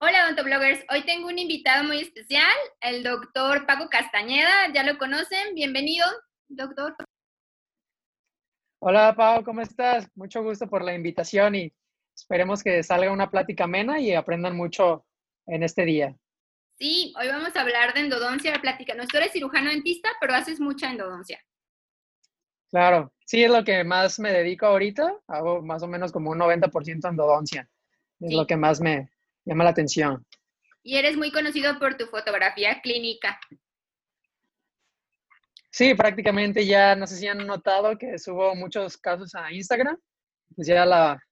Hola, odontobloggers. Hoy tengo un invitado muy especial, el doctor Paco Castañeda. ¿Ya lo conocen? Bienvenido, doctor. Hola, Pau, ¿cómo estás? Mucho gusto por la invitación y esperemos que salga una plática amena y aprendan mucho en este día. Sí, hoy vamos a hablar de endodoncia, la plática. No, tú eres cirujano dentista, pero haces mucha endodoncia. Claro, sí, es lo que más me dedico ahorita. Hago más o menos como un 90% endodoncia. Es lo que más me, llama la atención. Y eres muy conocido por tu fotografía clínica. Sí, prácticamente ya, no sé si han notado que subo muchos casos a Instagram, pues ya la,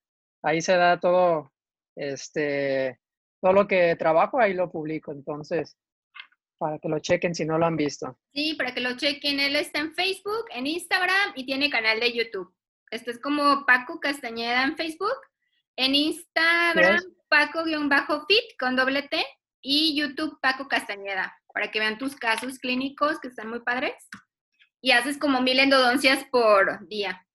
ahí se da todo, este, todo lo que trabajo, ahí lo publico, entonces, para que lo chequen si no lo han visto. Sí, para que lo chequen, él está en Facebook, en Instagram y tiene canal de YouTube. Esto es como Paco Castañeda en Facebook, en Instagram Paco-fit con doble T y YouTube Paco Castañeda, para que vean tus casos clínicos que están muy padres. Y haces como mil endodoncias por día.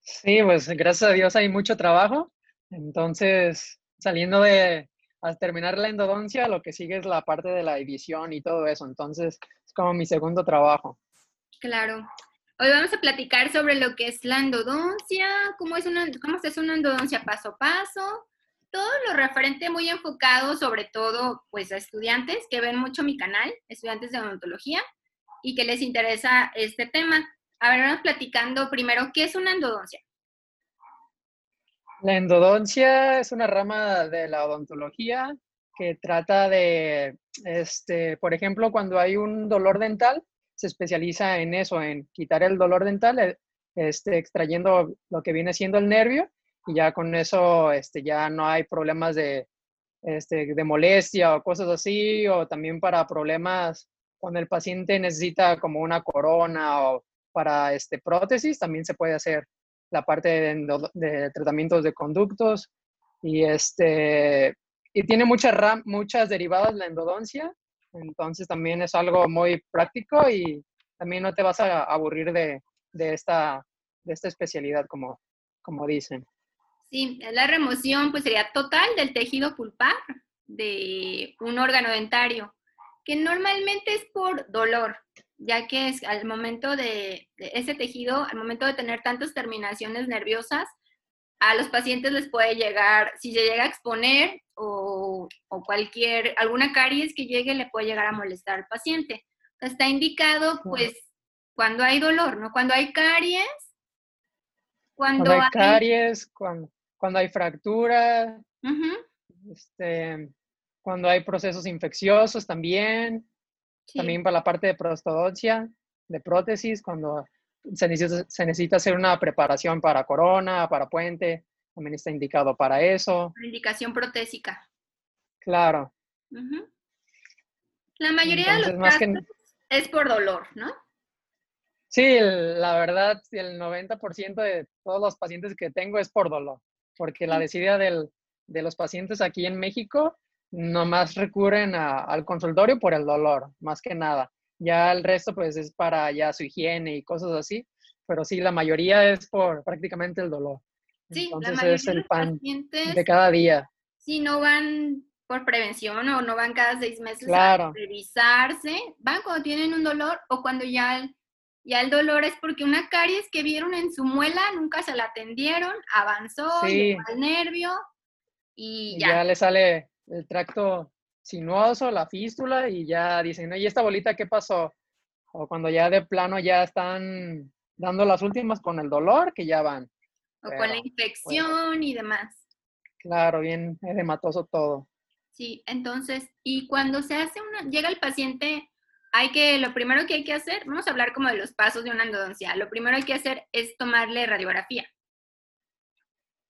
Sí, pues gracias a Dios hay mucho trabajo. Entonces, saliendo de a terminar la endodoncia, lo que sigue es la parte de la edición y todo eso. Entonces, es como mi segundo trabajo. Claro. Hoy vamos a platicar sobre lo que es la endodoncia, cómo, es una, cómo se hace una endodoncia paso a paso, todo lo referente muy enfocado sobre todo pues a estudiantes que ven mucho mi canal, estudiantes de odontología y que les interesa este tema. A ver, vamos platicando primero, ¿qué es una endodoncia? La endodoncia es una rama de la odontología que trata de, este, por ejemplo, cuando hay un dolor dental, se especializa en eso, en quitar el dolor dental, eh, este, extrayendo lo que viene siendo el nervio y ya con eso este, ya no hay problemas de, este, de molestia o cosas así, o también para problemas cuando el paciente necesita como una corona o para este, prótesis, también se puede hacer la parte de, tratamientos de conductos y, este, y tiene muchas, muchas derivadas la endodoncia, entonces también es algo muy práctico y también no te vas a aburrir de, de esta, de esta especialidad, como, como dicen. Sí, la remoción pues sería total del tejido pulpar de un órgano dentario, que normalmente es por dolor, ya que es al momento de, ese tejido, al momento de tener tantas terminaciones nerviosas, a los pacientes les puede llegar, si se llega a exponer o, o, cualquier, alguna caries que llegue, le puede llegar a molestar al paciente. Está indicado, pues, cuando hay dolor, ¿no? Cuando hay caries. Cuando, hay, caries, cuando, cuando hay fractura, este, cuando hay procesos infecciosos también, también para la parte de prostodoncia, de prótesis, cuando se necesita, se necesita, hacer una preparación para corona, para puente, también está indicado para eso. Indicación protésica. Claro. La mayoría de los casos es por dolor, ¿no? Sí, la verdad, el 90% de todos los pacientes que tengo es por dolor porque la desidia de los pacientes aquí en México nomás recurren al consultorio por el dolor, más que nada. Ya el resto pues es para ya su higiene y cosas así, pero sí, la mayoría es por prácticamente el dolor. Sí, Entonces la mayoría es el pan de cada día. Sí, no van por prevención o no van cada seis meses a revisarse, van cuando tienen un dolor o cuando ya ya el dolor es porque una caries que vieron en su muela nunca se la atendieron, avanzó, llegó al nervio y ya. ya le sale el tracto sinuoso, la fístula y ya dicen, ¿y esta bolita qué pasó? O cuando ya de plano ya están dando las últimas con el dolor, que ya van. O con la infección y demás. Claro, bien edematoso todo. Sí, entonces, y cuando se hace una, llega el paciente hay que, lo primero que hay que hacer, vamos a hablar como de los pasos de una endodoncia. Lo primero que hay que hacer es tomarle radiografía.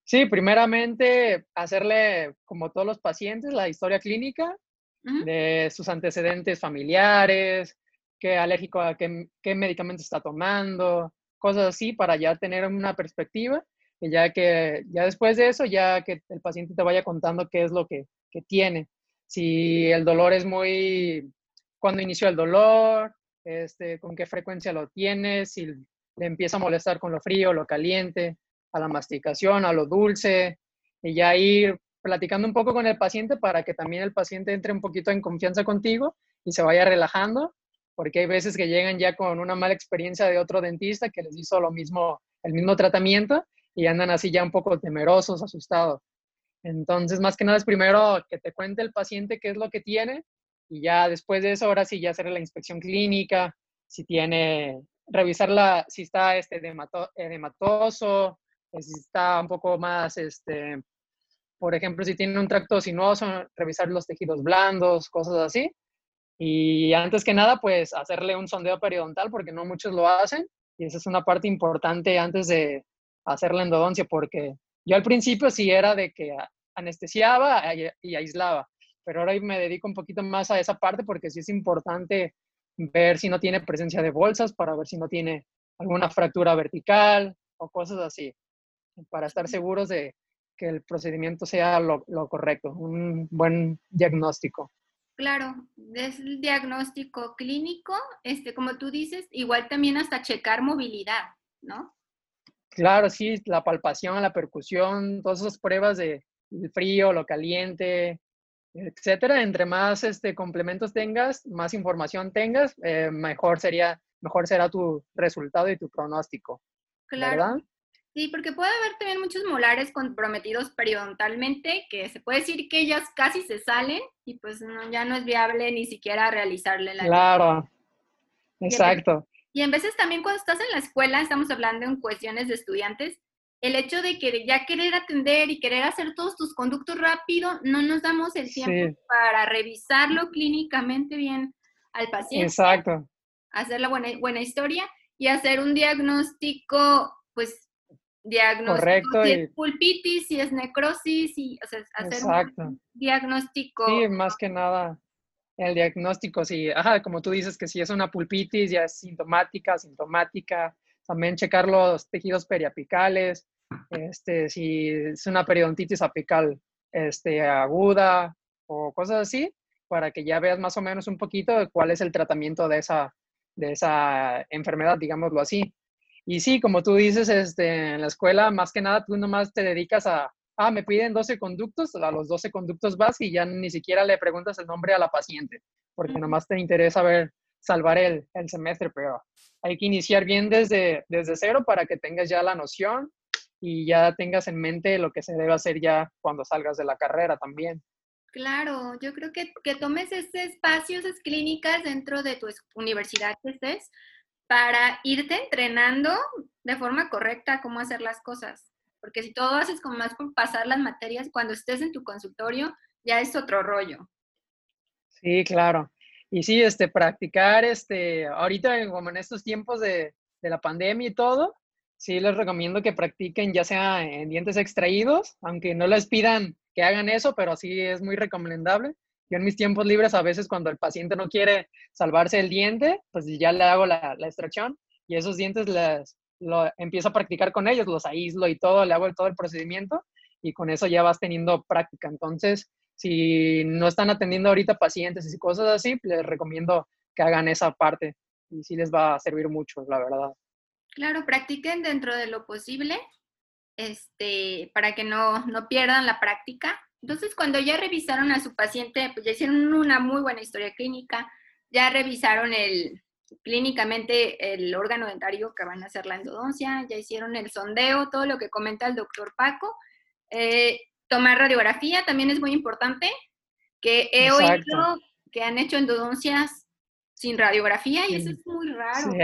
Sí, primeramente hacerle, como todos los pacientes, la historia clínica de sus antecedentes familiares, qué alérgico a qué, qué medicamento está tomando, cosas así, para ya tener una perspectiva y ya que ya después de eso, ya que el paciente te vaya contando qué es lo que, que tiene. Si el dolor es muy cuándo inició el dolor, este, con qué frecuencia lo tienes, si le empieza a molestar con lo frío, lo caliente, a la masticación, a lo dulce, y ya ir platicando un poco con el paciente para que también el paciente entre un poquito en confianza contigo y se vaya relajando, porque hay veces que llegan ya con una mala experiencia de otro dentista que les hizo lo mismo, el mismo tratamiento y andan así ya un poco temerosos, asustados. Entonces, más que nada es primero que te cuente el paciente qué es lo que tiene y ya después de eso, ahora sí ya hacer la inspección clínica, si tiene, revisarla, si está este, edematoso, si está un poco más, este, por ejemplo, si tiene un tracto sinuoso, revisar los tejidos blandos, cosas así. Y antes que nada, pues hacerle un sondeo periodontal, porque no muchos lo hacen. Y esa es una parte importante antes de hacer la endodoncia, porque yo al principio sí era de que anestesiaba y aislaba, pero ahora me dedico un poquito más a esa parte porque sí es importante ver si no tiene presencia de bolsas, para ver si no tiene alguna fractura vertical o cosas así, para estar seguros de que el procedimiento sea lo, correcto, un buen diagnóstico. Claro, es el diagnóstico clínico, este, como tú dices, igual también hasta checar movilidad, ¿no? Claro, sí, la palpación, la percusión, todas esas pruebas de frío, lo caliente, etcétera. Entre más este, complementos tengas, más información tengas, eh, mejor sería, mejor será tu resultado y tu pronóstico. Claro. Sí, porque puede haber también muchos molares comprometidos periodontalmente que se puede decir que ellas casi se salen y pues ya no es viable ni siquiera realizarle la. Claro, exacto. Y en veces también cuando estás en la escuela, estamos hablando en cuestiones de estudiantes, el hecho de que ya querer atender y querer hacer todos tus conductos rápido, no nos damos el tiempo para revisarlo clínicamente bien al paciente. Exacto. Hacer la buena, buena historia y hacer un diagnóstico, pues. Correcto. Si es pulpitis, si es necrosis, y, o sea, hacer un diagnóstico. Sí, más que nada el diagnóstico, sí, ajá, como tú dices que si es una pulpitis, ya es sintomática, sintomática, también checar los tejidos periapicales, este, si es una periodontitis apical este, aguda o cosas así, para que ya veas más o menos un poquito de cuál es el tratamiento de esa, de esa enfermedad, digámoslo así. Y sí, como tú dices, este, en la escuela, más que nada, tú nomás te dedicas a, ah, me piden 12 conductos, a los 12 conductos vas y ya ni siquiera le preguntas el nombre a la paciente, porque nomás te interesa ver, salvar el, el semestre, pero hay que iniciar bien desde, desde cero para que tengas ya la noción y ya tengas en mente lo que se debe hacer ya cuando salgas de la carrera también. Claro, yo creo que, que tomes ese espacio, esas clínicas dentro de tu universidad que estés, para irte entrenando de forma correcta cómo hacer las cosas. Porque si todo haces como más por pasar las materias, cuando estés en tu consultorio ya es otro rollo. Sí, claro. Y sí, este, practicar, este, ahorita como en estos tiempos de, de la pandemia y todo, sí les recomiendo que practiquen ya sea en dientes extraídos, aunque no les pidan que hagan eso, pero sí es muy recomendable. Yo en mis tiempos libres a veces cuando el paciente no quiere salvarse el diente, pues ya le hago la, extracción y esos dientes les, lo, empiezo a practicar con ellos, los aíslo y todo, le hago todo el procedimiento y con eso ya vas teniendo práctica. Entonces, si no están atendiendo ahorita pacientes y cosas así, les recomiendo que hagan esa parte y sí les va a servir mucho, la verdad. Claro, practiquen dentro de lo posible este, para que no, no pierdan la práctica. Entonces, cuando ya revisaron a su paciente, pues ya hicieron una muy buena historia clínica, ya revisaron el, clínicamente el órgano dentario que van a hacer la endodoncia, ya hicieron el sondeo, todo lo que comenta el doctor Paco. Eh, tomar radiografía también es muy importante, que he oído que han hecho endodoncias sin radiografía y eso es muy raro. Sí,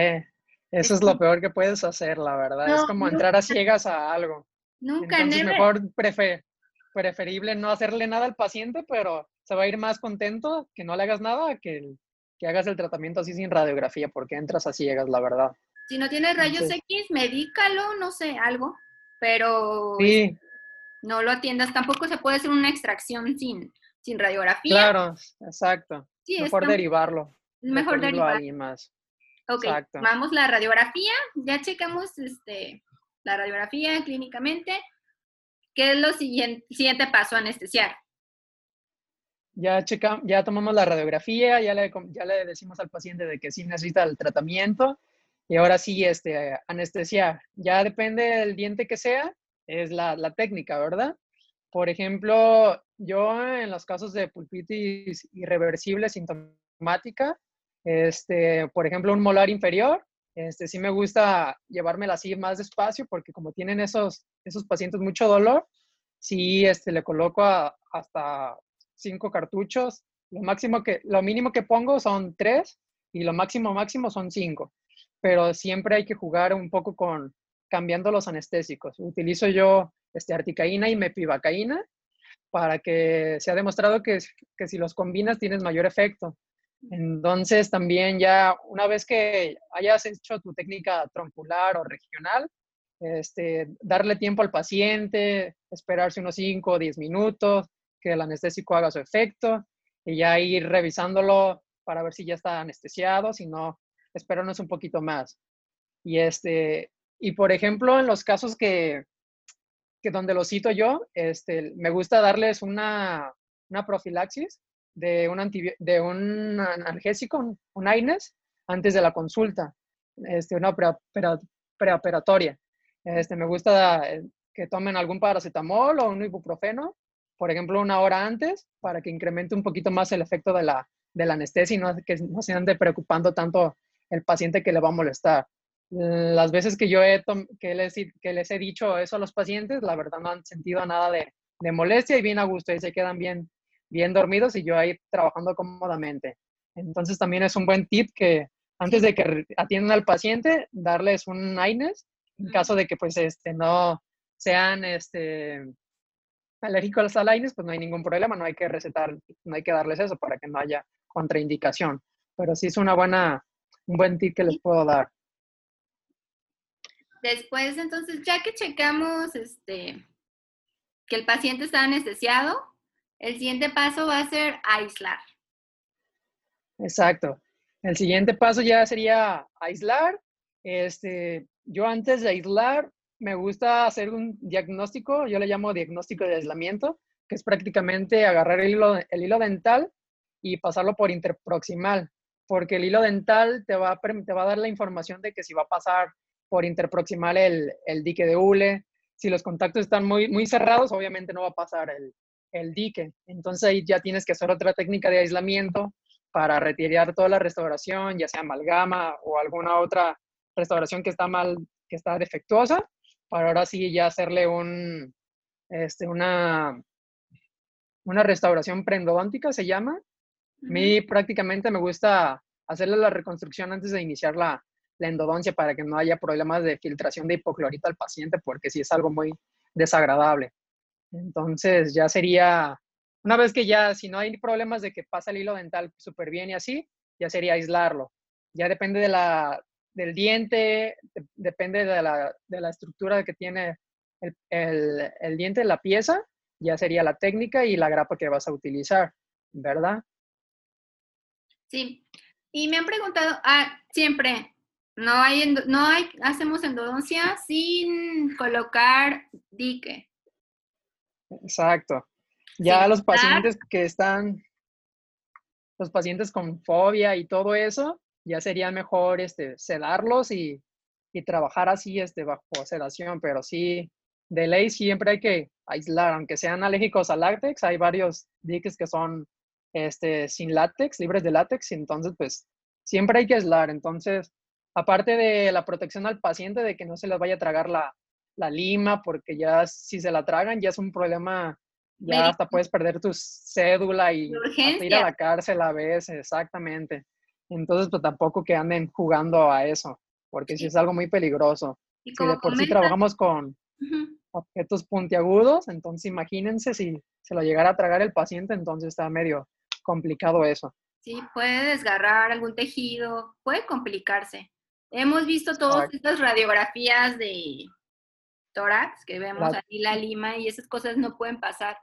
eso es, lo peor que puedes hacer, la verdad. es como entrar a ciegas a algo. Nunca, Entonces, mejor preferible no hacerle nada al paciente, pero se va a ir más contento que no le hagas nada que el que hagas el tratamiento así sin radiografía, porque entras así llegas, la verdad. Si no tienes rayos X, medícalo, no sé, algo, pero no lo atiendas. Tampoco se puede hacer una extracción sin, sin radiografía. Claro, exacto. mejor derivarlo. Mejor derivarlo. más. Ok, vamos la radiografía, ya checamos este, la radiografía clínicamente. ¿Qué es lo siguiente, siguiente paso? Anestesiar ya, checa, ya tomamos la radiografía, ya le, decimos al paciente de que sí necesita el tratamiento y ahora sí, este, anestesia. Ya depende del diente que sea, es la, la técnica, ¿verdad? Por ejemplo, yo en los casos de pulpitis irreversible sintomática, este, por ejemplo, un molar inferior, este, sí me gusta llevármela así más despacio porque como tienen esos, esos pacientes mucho dolor, sí este, le coloco hasta cinco cartuchos. Lo, máximo que, lo mínimo que pongo son tres y lo máximo máximo son cinco. Pero siempre hay que jugar un poco con cambiando los anestésicos. Utilizo yo este, articaína y mepivacaína para que se ha demostrado que, que si los combinas tienes mayor efecto. Entonces también ya una vez que hayas hecho tu técnica troncular o regional, este, darle tiempo al paciente, esperarse unos 5 o 10 minutos, que el anestésico haga su efecto y ya ir revisándolo para ver si ya está anestesiado, si no, esperarnos un poquito más. Y, este, y por ejemplo, en los casos que, que donde lo cito yo, este, me gusta darles una, una profilaxis de un, de un analgésico, un, AINES, antes de la consulta, este, una preoperatoria. Este, me gusta eh, que tomen algún paracetamol o un ibuprofeno, por ejemplo, una hora antes, para que incremente un poquito más el efecto de la, de la anestesia y no, que no se ande preocupando tanto el paciente que le va a molestar. Las veces que yo he que les, que les he dicho eso a los pacientes, la verdad no han sentido nada de, de molestia y bien a gusto y se quedan bien, bien dormidos y yo ahí trabajando cómodamente. Entonces también es un buen tip que antes de que atiendan al paciente, darles un AINES en caso de que pues este, no sean este, alérgicos al AINES, pues no hay ningún problema, no hay que recetar, no hay que darles eso para que no haya contraindicación. Pero sí es una buena, un buen tip que les puedo dar. Después, entonces, ya que checamos este, que el paciente está anestesiado, el siguiente paso va a ser aislar. Exacto. El siguiente paso ya sería aislar. Este, yo antes de aislar me gusta hacer un diagnóstico, yo le llamo diagnóstico de aislamiento, que es prácticamente agarrar el hilo, el hilo dental y pasarlo por interproximal, porque el hilo dental te va, a, te va a dar la información de que si va a pasar por interproximal el, el dique de hule, si los contactos están muy, muy cerrados, obviamente no va a pasar el, el dique. Entonces ahí ya tienes que hacer otra técnica de aislamiento para retirar toda la restauración, ya sea amalgama o alguna otra restauración que está mal, que está defectuosa, para ahora sí ya hacerle un, este, una, una restauración preendodóntica, se llama. A mí prácticamente me gusta hacerle la reconstrucción antes de iniciar la, la endodoncia para que no haya problemas de filtración de hipoclorito al paciente, porque sí es algo muy desagradable. Entonces ya sería, una vez que ya, si no hay problemas de que pasa el hilo dental súper bien y así, ya sería aislarlo. Ya depende de la, del diente, depende de la, de la, estructura que tiene el, el, diente, la pieza, ya sería la técnica y la grapa que vas a utilizar, ¿verdad? Sí. Y me han preguntado, ah, siempre, no hay, no hay, hacemos endodoncia sin colocar dique. Exacto. Ya los pacientes que están, los pacientes con fobia y todo eso, ya sería mejor este, sedarlos y, y trabajar así este, bajo sedación, pero sí, de ley siempre hay que aislar, aunque sean alérgicos al látex, hay varios diques que son este, sin látex, libres de látex, entonces pues siempre hay que aislar. Entonces, aparte de la protección al paciente de que no se les vaya a tragar la, la lima, porque ya si se la tragan ya es un problema, ya hasta puedes perder tu cédula y ir a la cárcel a veces, exactamente. Entonces, pues tampoco que anden jugando a eso, porque si es algo muy peligroso. Y si de por sí trabajamos con objetos puntiagudos, entonces imagínense si se lo llegara a tragar el paciente, entonces está medio complicado eso. Sí, puede desgarrar algún tejido, puede complicarse. Hemos visto todas estas radiografías de tórax, que vemos ahí la lima y esas cosas no pueden pasar.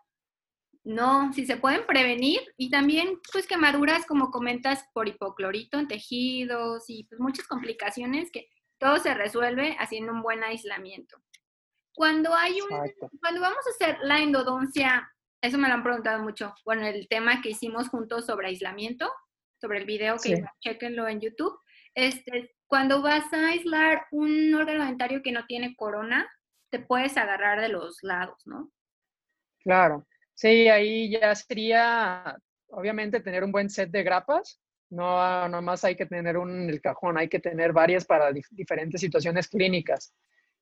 No, si se pueden prevenir y también pues quemaduras como comentas por hipoclorito en tejidos y pues muchas complicaciones que todo se resuelve haciendo un buen aislamiento. Cuando hay un, cuando vamos a hacer la endodoncia, eso me lo han preguntado mucho, bueno, el tema que hicimos juntos sobre aislamiento, sobre el video que chequenlo en YouTube, este, cuando vas a aislar un órgano dentario que no tiene corona, te puedes agarrar de los lados, ¿no? Claro, sí, ahí ya sería, obviamente, tener un buen set de grapas. No, no más hay que tener un el cajón, hay que tener varias para diferentes situaciones clínicas.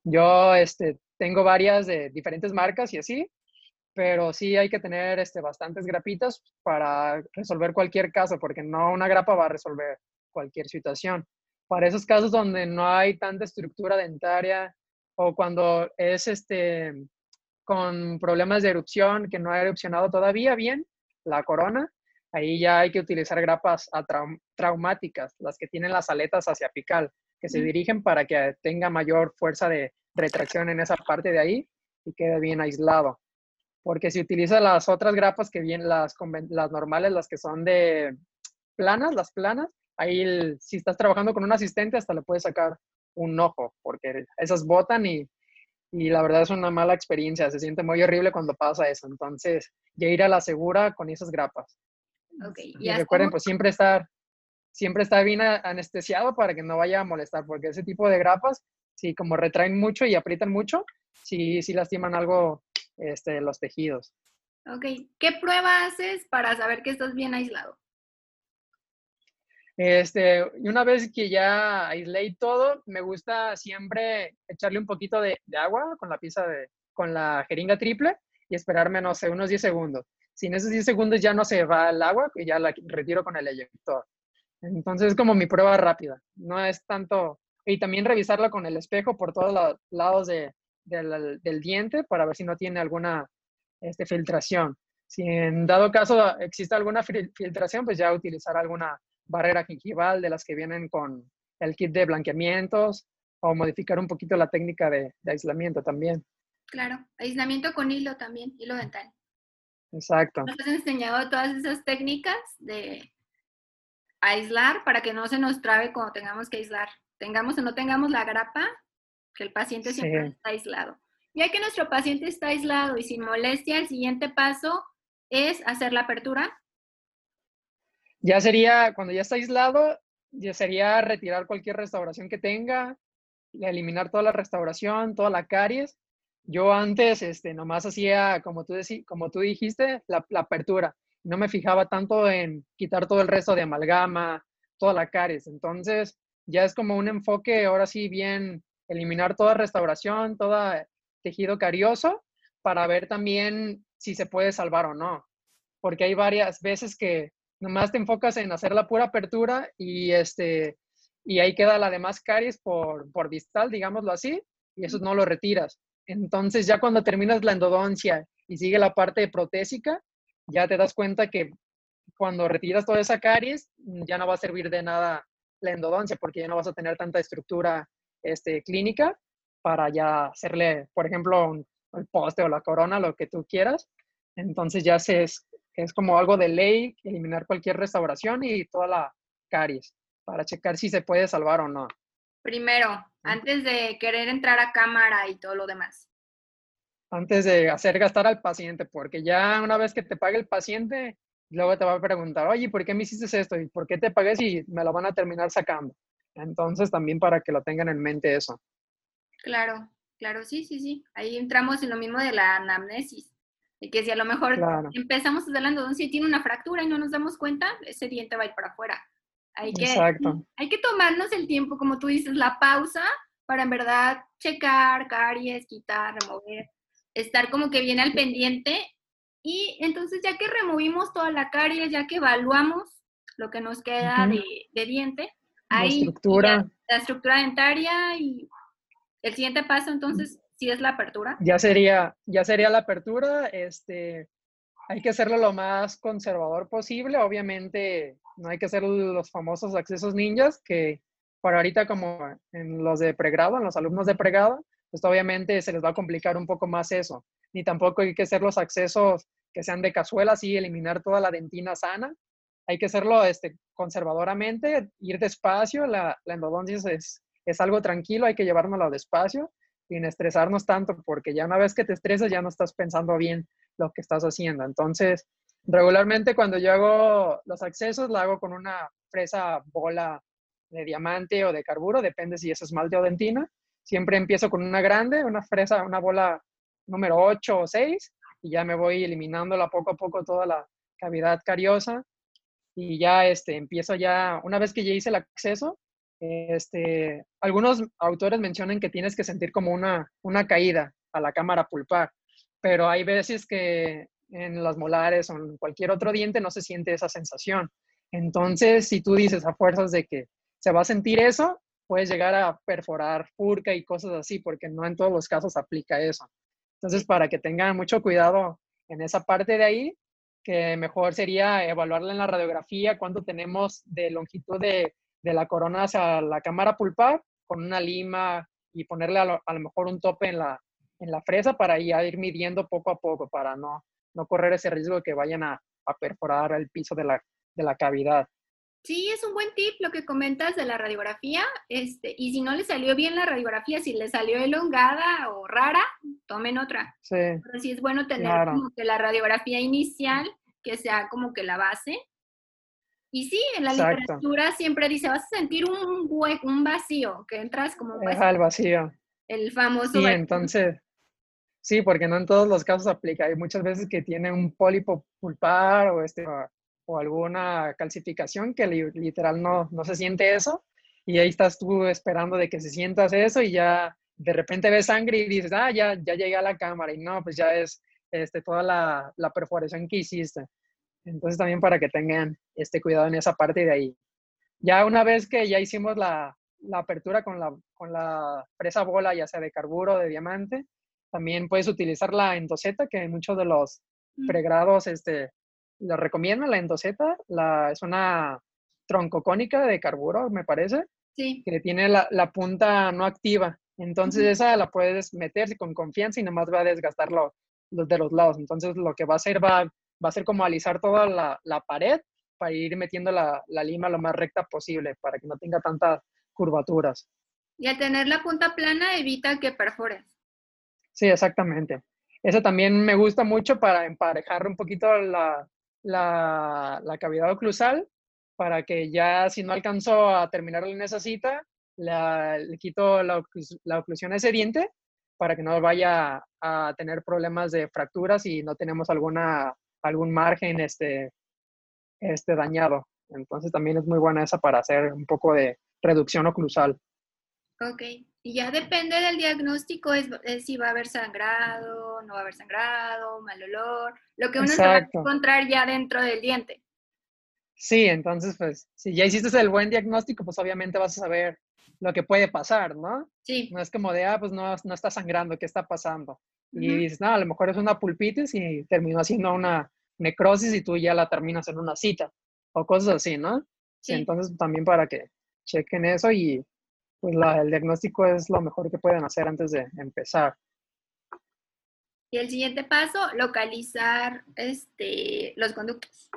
Yo este, tengo varias de diferentes marcas y así, pero sí hay que tener este, bastantes grapitas para resolver cualquier caso, porque no una grapa va a resolver cualquier situación. Para esos casos donde no hay tanta estructura dentaria o cuando es este, con problemas de erupción que no ha erupcionado todavía bien la corona, ahí ya hay que utilizar grapas traumáticas, las que tienen las aletas hacia apical, que se dirigen para que tenga mayor fuerza de retracción en esa parte de ahí y quede bien aislado. Porque si utiliza las otras grapas que vienen, las, las normales, las que son de planas, las planas, ahí si estás trabajando con un asistente hasta le puedes sacar un ojo, porque esas botan y, y, la verdad es una mala experiencia, se siente muy horrible cuando pasa eso. Entonces, ya ir a la segura con esas grapas. Okay. Y, recuerden, pues siempre estar, siempre estar bien anestesiado para que no vaya a molestar, porque ese tipo de grapas, si como retraen mucho y aprietan mucho, sí, sí lastiman algo este, los tejidos. Ok, ¿qué prueba haces para saber que estás bien aislado? Este, y una vez que ya aislé todo, me gusta siempre echarle un poquito de, agua con la pieza de, con la jeringa triple y esperarme, no sé, unos 10 segundos. Si en esos 10 segundos ya no se va el agua, ya la retiro con el eyector. Entonces es como mi prueba rápida. No es tanto... Y también revisarla con el espejo por todos los lados de, del, diente para ver si no tiene alguna este, filtración. Si en dado caso existe alguna filtración, pues ya utilizar alguna barrera gingival de las que vienen con el kit de blanqueamientos o modificar un poquito la técnica de, aislamiento también. Claro, aislamiento con hilo también, hilo dental. Exacto. Nos has enseñado todas esas técnicas de aislar para que no se nos trabe cuando tengamos que aislar. Tengamos o no tengamos la grapa, que el paciente siempre está aislado. Ya que nuestro paciente está aislado y sin molestia, el siguiente paso es hacer la apertura. Ya sería, cuando ya está aislado, ya sería retirar cualquier restauración que tenga, eliminar toda la restauración, toda la caries. Yo antes, este, nomás hacía, como tú, como tú dijiste, la, la, apertura. No me fijaba tanto en quitar todo el resto de amalgama, toda la caries. Entonces, ya es como un enfoque ahora sí bien eliminar toda restauración, todo tejido carioso, para ver también si se puede salvar o no. Porque hay varias veces que nomás te enfocas en hacer la pura apertura y, este, y ahí queda la demás caries por, por distal, digámoslo así, y eso no lo retiras. Entonces ya cuando terminas la endodoncia y sigue la parte protésica, ya te das cuenta que cuando retiras toda esa caries, ya no va a servir de nada la endodoncia porque ya no vas a tener tanta estructura este, clínica para ya hacerle, por ejemplo, el poste o la corona, lo que tú quieras. Entonces ya se es como algo de ley eliminar cualquier restauración y toda la caries para checar si se puede salvar o no. Primero, antes de querer entrar a cámara y todo lo demás. Antes de hacer gastar al paciente, porque ya una vez que te pague el paciente, luego te va a preguntar, oye, ¿por qué me hiciste esto? ¿Y por qué te pagué si me lo van a terminar sacando? Entonces, también para que lo tengan en mente eso. Claro, claro, sí, sí, sí. Ahí entramos en lo mismo de la anamnesis. De que si a lo mejor empezamos hacer la endodoncia y tiene una fractura y no nos damos cuenta, ese diente va a ir para afuera. Hay que, Exacto. hay que tomarnos el tiempo, como tú dices, la pausa para en verdad checar caries, quitar, remover, estar como que viene al pendiente. Y entonces ya que removimos toda la caries, ya que evaluamos lo que nos queda de, de diente, la estructura. La, estructura dentaria y el siguiente paso entonces sí es la apertura. Ya sería, ya sería la apertura, este, hay que hacerlo lo más conservador posible, obviamente no hay que hacer los famosos accesos ninjas que para ahorita como en los de pregrado, en los alumnos de pregrado, pues obviamente se les va a complicar un poco más eso. Ni tampoco hay que hacer los accesos que sean de cazuela, y eliminar toda la dentina sana, hay que hacerlo este, conservadoramente, ir despacio, la, la endodoncia es, es algo tranquilo, hay que llevárnoslo despacio, sin estresarnos tanto, porque ya una vez que te estresas ya no estás pensando bien lo que estás haciendo. Entonces, regularmente cuando yo hago los accesos, lo hago con una fresa bola de diamante o de carburo, depende si es esmalte o dentina. Siempre empiezo con una grande, una fresa, una bola número 8 o 6, y ya me voy eliminándola poco a poco toda la cavidad cariosa y ya este, empiezo ya, una vez que ya hice el acceso, este, algunos autores mencionan que tienes que sentir como una, una caída a la cámara pulpar, pero hay veces que en las molares o en cualquier otro diente no se siente esa sensación. Entonces, si tú dices a fuerzas de que se va a sentir eso, puedes llegar a perforar furca y cosas así, porque no en todos los casos aplica eso. Entonces, para que tengan mucho cuidado en esa parte de ahí, que mejor sería evaluarla en la radiografía, cuánto tenemos de longitud de, de la corona hacia la cámara pulpar, con una lima y ponerle a lo, mejor un tope en la, en la fresa para ya ir midiendo poco a poco, para no, no correr ese riesgo de que vayan a, a perforar el piso de la, de la cavidad. Sí, es un buen tip lo que comentas de la radiografía. Este, y si no le salió bien la radiografía, si le salió elongada o rara, tomen otra. Sí. Pero sí es bueno tener como que la radiografía inicial, que sea como que la base. Y sí, en la literatura siempre dice, vas a sentir un, un vacío, que entras como un vacío. el vacío. El famoso. Sí, entonces, sí, porque no en todos los casos aplica. Hay muchas veces que tiene un pólipo pulpar o este o alguna calcificación que literal no, no se siente eso y ahí estás tú esperando de que se sientas eso y ya de repente ves sangre y dices, ah, ya, ya llegué a la cámara y no, pues ya es este, toda la, la perforación que hiciste. Entonces también para que tengan este cuidado en esa parte de ahí. Ya una vez que ya hicimos la, la apertura con la, con la presa bola, ya sea de carburo o de diamante, también puedes utilizar la endoseta, que muchos de los mm. pregrados este, la recomiendo, la endoseta, la, es una troncocónica de carburo, me parece, sí. que tiene la, la punta no activa. Entonces esa la puedes meter con confianza y nomás va a desgastar los de los lados. Entonces lo que va a hacer va, va a ser como alisar toda la, la pared para ir metiendo la, la, lima lo más recta posible, para que no tenga tantas curvaturas. Y al tener la punta plana evita que perfores. Sí, exactamente. Eso también me gusta mucho para emparejar un poquito la, la, cavidad oclusal para que ya si no alcanzó a terminar en esa cita, le quito la, oclusión a ese diente para que no vaya a tener problemas de fracturas y no tenemos alguna, algún margen este, este dañado. Entonces también es muy buena esa para hacer un poco de reducción oclusal. Ok, y ya depende del diagnóstico, es, si va a haber sangrado, no va a haber sangrado, mal olor, lo que uno se va a encontrar ya dentro del diente. Sí, entonces, pues, si ya hiciste el buen diagnóstico, pues obviamente vas a saber lo que puede pasar, ¿no? Sí. No es como de, ah, pues no, no está sangrando, ¿qué está pasando? Y dices, no, a lo mejor es una pulpitis y terminó haciendo una necrosis y tú ya la terminas en una cita o cosas así, ¿no? Sí. Entonces, también para que chequen eso y pues el diagnóstico es lo mejor que pueden hacer antes de empezar. Y el siguiente paso, localizar este, los conductos.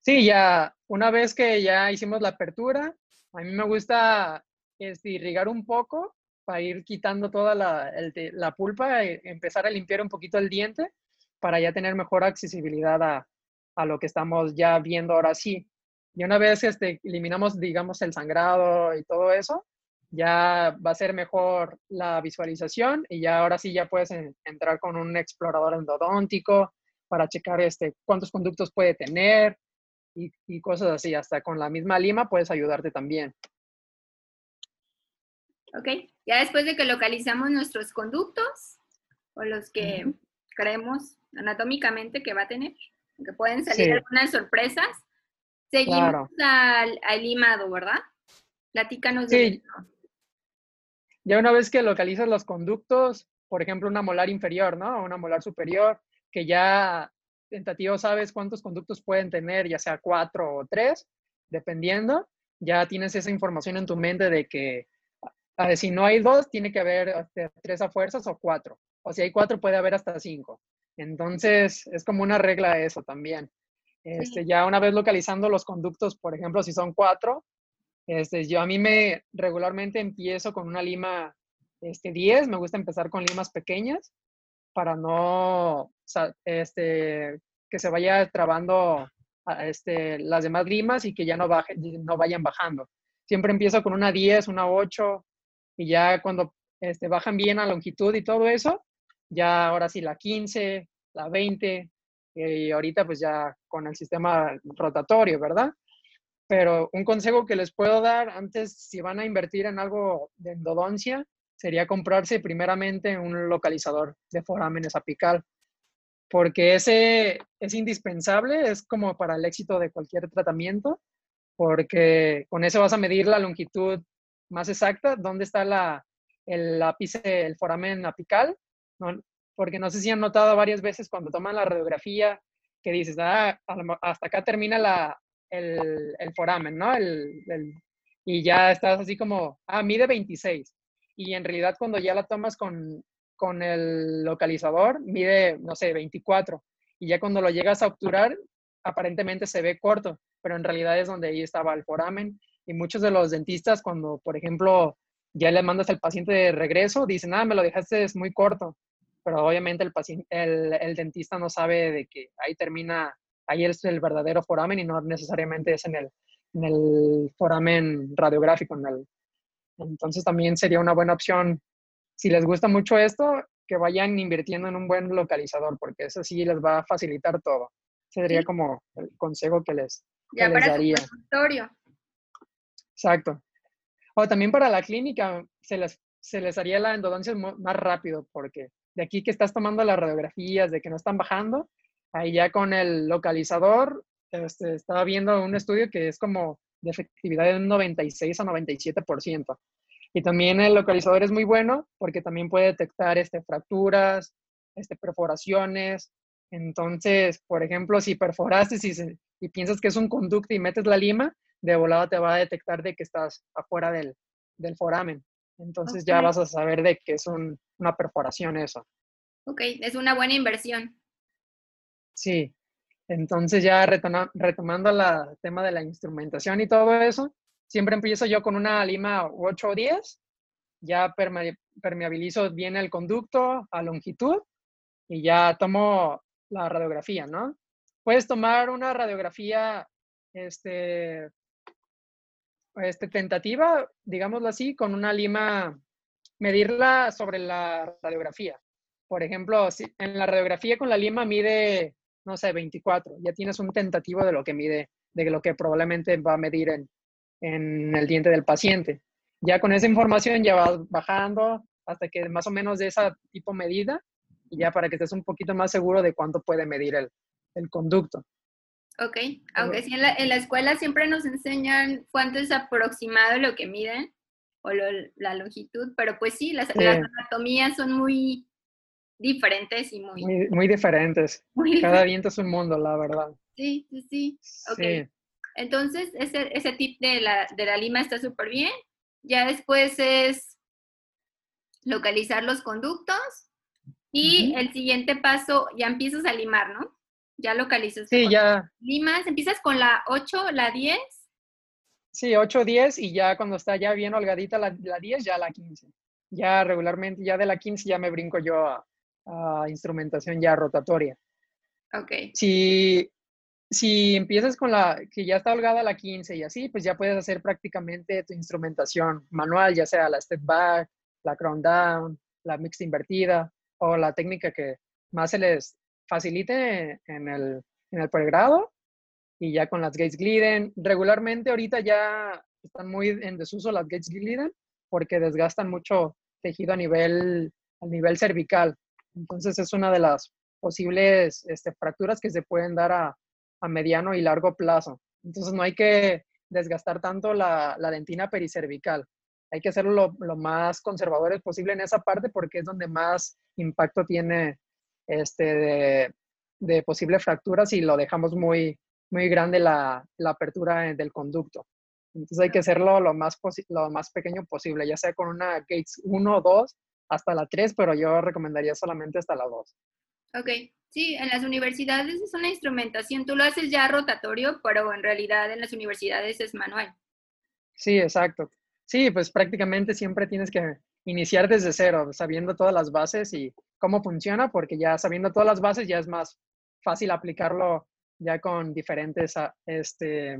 Sí, ya una vez que ya hicimos la apertura, a mí me gusta este, irrigar un poco para ir quitando toda la, la pulpa y empezar a limpiar un poquito el diente para ya tener mejor accesibilidad a, a lo que estamos ya viendo ahora sí. Y una vez este, eliminamos, digamos, el sangrado y todo eso, ya va a ser mejor la visualización y ya ahora sí ya puedes entrar con un explorador endodóntico para checar este, cuántos conductos puede tener y, cosas así. Hasta con la misma lima puedes ayudarte también. Ok, ya después de que localizamos nuestros conductos o los que creemos anatómicamente que va a tener, que pueden salir algunas sorpresas, seguimos al, al, limado, ¿verdad? Platícanos de eso. Ya una vez que localizas los conductos, por ejemplo, una molar inferior, ¿no? Una molar superior, que ya tentativo sabes cuántos conductos pueden tener, ya sea cuatro o tres, dependiendo, ya tienes esa información en tu mente de que ver, si no hay dos, tiene que haber este, tres a fuerzas o cuatro. O si hay cuatro, puede haber hasta cinco. Entonces, es como una regla eso también. Este, Ya una vez localizando los conductos, por ejemplo, si son cuatro, este, yo a mí me regularmente empiezo con una lima este, 10, me gusta empezar con limas pequeñas para no este, que se vaya trabando este, las demás limas y que ya no, baje, no vayan bajando. Siempre empiezo con una 10, una 8 y ya cuando este, bajan bien a longitud y todo eso, ya ahora sí la 15, la 20, y ahorita pues ya con el sistema rotatorio, ¿verdad? Pero un consejo que les puedo dar antes, si van a invertir en algo de endodoncia, sería comprarse primeramente un localizador de forámenes apical, porque ese es indispensable, es como para el éxito de cualquier tratamiento, porque con eso vas a medir la longitud más exacta, dónde está la, el ápice, el foramen apical, ¿no? porque no sé si han notado varias veces cuando toman la radiografía que dices, ah, hasta acá termina la, el, el foramen, ¿no? El, y ya estás así como, ah, mide 26. Y en realidad cuando ya la tomas con, con el localizador, mide, no sé, 24. Y ya cuando lo llegas a obturar, aparentemente se ve corto, pero en realidad es donde ahí estaba el foramen. Y muchos de los dentistas, cuando, por ejemplo, ya le mandas al paciente de regreso, dicen, ah, me lo dejaste es muy corto pero obviamente el, paciente, el, dentista no sabe de que ahí termina, ahí es el verdadero foramen y no necesariamente es en el, en el foramen radiográfico. En el, entonces también sería una buena opción, si les gusta mucho esto, que vayan invirtiendo en un buen localizador, porque eso sí les va a facilitar todo. Sería como el consejo que les, ya para daría. Exacto. O también para la clínica se les, se les haría la endodoncia más rápido, porque de aquí que estás tomando las radiografías, de que no están bajando, ahí ya con el localizador, este, estaba viendo un estudio que es como de efectividad de un 96 a 97%. Y también el localizador es muy bueno porque también puede detectar este, fracturas, este, perforaciones. Entonces, por ejemplo, si perforaste y, y piensas que es un conducto y metes la lima, de volada te va a detectar de que estás afuera del, del foramen. Entonces ya vas a saber de que es una perforación eso. Ok, es una buena inversión. Sí, entonces ya retomando el tema de la instrumentación y todo eso, siempre empiezo yo con una lima 8 o 10, ya permeabilizo bien el conducto a longitud y ya tomo la radiografía, ¿no? Puedes tomar una radiografía este, este, tentativa, digámoslo así, con una lima, medirla sobre la radiografía. Por ejemplo, si en la radiografía con la lima mide, no sé, 24, ya tienes un tentativo de lo que mide, de lo que probablemente va a medir en, en el diente del paciente. Ya con esa información ya vas bajando hasta que más o menos de esa tipo medida ya para que estés un poquito más seguro de cuánto puede medir el, el conducto. Ok, aunque sí en la, en la, escuela siempre nos enseñan cuánto es aproximado lo que miden o la longitud, pero pues sí, las, anatomías son muy diferentes y muy... Muy, diferentes. Cada diente es un mundo, la verdad. Sí, sí, sí. Ok. Entonces, ese, ese tip de la, de la lima está súper bien. Ya después es localizar los conductos y el siguiente paso, ya empiezas a limar, ¿no? Ya localizas. Sí, ya. Limas, empiezas con la 8, la 10. Sí, 8, 10 y ya cuando está ya bien holgadita la, la 10, ya la 15. Ya regularmente, ya de la 15 ya me brinco yo a, instrumentación ya rotatoria. Ok. Si, si empiezas con la que ya está holgada la 15 y así, pues ya puedes hacer prácticamente tu instrumentación manual, ya sea la step back, la crown down, la mixed invertida o la técnica que más se les facilite en el, en el pregrado y ya con las Gates Gliden. Regularmente ahorita ya están muy en desuso las Gates Gliden porque desgastan mucho tejido a nivel, a nivel cervical. Entonces es una de las posibles este, fracturas que se pueden dar a, a, mediano y largo plazo. Entonces no hay que desgastar tanto la, la dentina pericervical. Hay que hacerlo lo, lo, más conservadores posible en esa parte porque es donde más impacto tiene este, de, posibles fracturas y lo dejamos muy, muy grande la, apertura del conducto. Entonces hay que hacerlo lo más, lo más pequeño posible, ya sea con una Gates 1 o 2 hasta la 3, pero yo recomendaría solamente hasta la 2. Ok, sí, en las universidades es una instrumentación, tú lo haces ya rotatorio, pero en realidad en las universidades es manual. Sí, exacto. Sí, pues prácticamente siempre tienes que iniciar desde cero, sabiendo todas las bases y cómo funciona, porque ya sabiendo todas las bases ya es más fácil aplicarlo ya con diferentes, ah, este,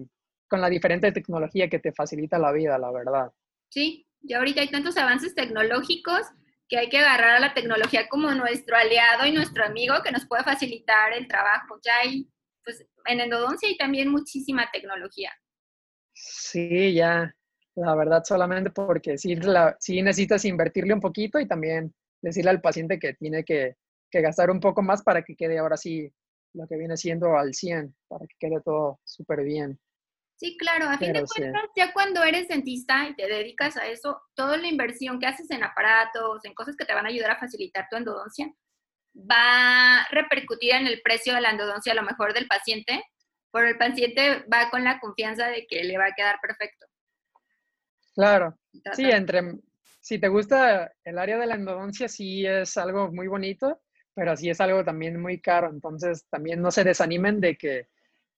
con la diferente tecnología que te facilita la vida, la verdad. Sí, y ahorita hay tantos avances tecnológicos que hay que agarrar a la tecnología como nuestro aliado y nuestro amigo que nos puede facilitar el trabajo. Ya hay, pues en endodoncia hay también muchísima tecnología. Sí, ya, la verdad solamente porque sí, la, sí necesitas invertirle un poquito y también decirle al paciente que tiene que, que gastar un poco más para que quede ahora sí lo que viene siendo al 100, para que quede todo súper bien. Sí, claro, a fin de cuentas, ya cuando eres dentista y te dedicas a eso, toda la inversión que haces en aparatos, en cosas que te van a ayudar a facilitar tu endodoncia, va a repercutir en el precio de la endodoncia a lo mejor del paciente, pero el paciente va con la confianza de que le va a quedar perfecto. Claro, sí, entre, si te gusta el área de la endodoncia, sí es algo muy bonito, pero sí es algo también muy caro, entonces también no se desanimen de que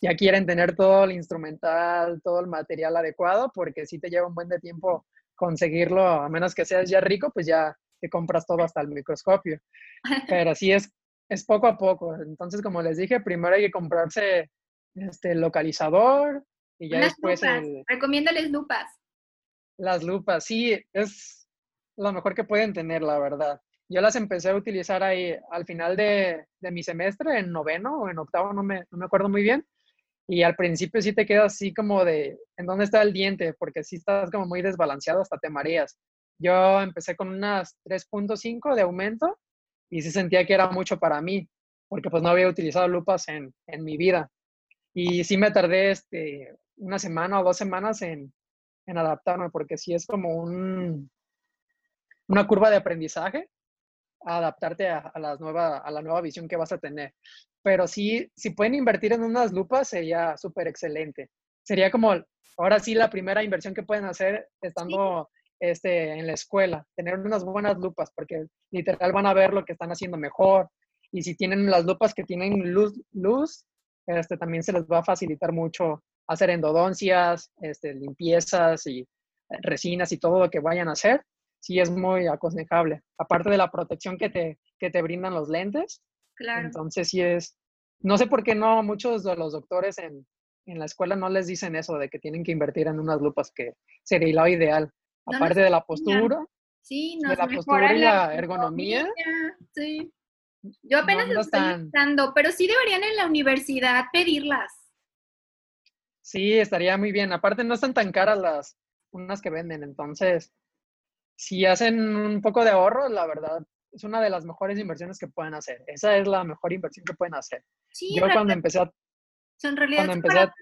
ya quieren tener todo el instrumental, todo el material adecuado, porque si te lleva un buen de tiempo conseguirlo, a menos que seas ya rico, pues ya te compras todo hasta el microscopio. Pero sí es, es poco a poco. Entonces, como les dije, primero hay que comprarse este localizador y ya después... El, Recomiéndales lupas. Las lupas, sí, es lo mejor que pueden tener, la verdad. Yo las empecé a utilizar ahí al final de, de mi semestre, en noveno o en octavo, no me, no me acuerdo muy bien y al principio sí te quedas así como de, ¿en dónde está el diente? Porque sí estás como muy desbalanceado, hasta te mareas. Yo empecé con unas 3.5 de aumento y sí sentía que era mucho para mí, porque pues no había utilizado lupas en, en mi vida. Y sí me tardé este, una semana o dos semanas en, en adaptarme, porque sí es como un, una curva de aprendizaje, adaptarte a, a, la nueva, a la nueva visión que vas a tener pero sí, si pueden invertir en unas lupas sería súper excelente. Sería como, ahora sí, la primera inversión que pueden hacer estando este, en la escuela, tener unas buenas lupas, porque literal van a ver lo que están haciendo mejor. Y si tienen las lupas que tienen luz, luz este, también se les va a facilitar mucho hacer endodoncias, este, limpiezas y resinas y todo lo que vayan a hacer. Sí es muy aconsejable. Aparte de la protección que te, que te brindan los lentes, entonces sí es, no sé por qué no muchos de los doctores en, en la escuela no les dicen eso de que tienen que invertir en unas lupas, que sería lo ideal. Aparte de la postura, sí, de la postura y la ergonomía. Sí. Yo apenas estoy pensando, pero sí deberían en la universidad pedirlas. Sí, estaría muy bien. Aparte no están tan caras las unas que venden, entonces si hacen un poco de ahorro, la verdad es una de las mejores inversiones que pueden hacer. Esa es la mejor inversión que pueden hacer. Sí, yo cuando empecé a... Son realidad cuando empecé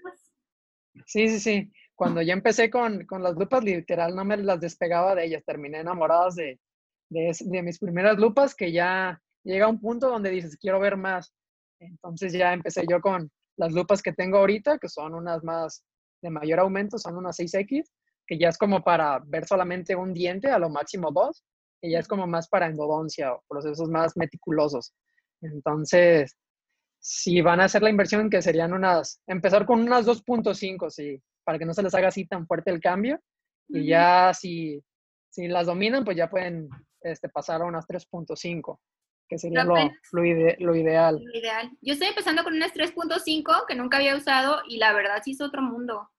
Sí, sí, sí. Cuando ya empecé con, con, las lupas, literal, no me las despegaba de ellas. Terminé enamoradas de, de, de mis primeras lupas, que ya llega un punto donde dices, quiero ver más. Entonces ya empecé yo con las lupas que tengo ahorita, que son unas más de mayor aumento, son unas 6X, que ya es como para ver solamente un diente, a lo máximo dos, y ya es como más para endodoncia o procesos más meticulosos. Entonces, si van a hacer la inversión, que serían unas, empezar con unas 2.5, sí, para que no se les haga así tan fuerte el cambio. Y ya si, si las dominan, pues ya pueden este, pasar a unas 3.5, que sería lo, lo, ideal. Lo ideal. Yo estoy empezando con unas 3.5 que nunca había usado y la verdad sí es otro mundo.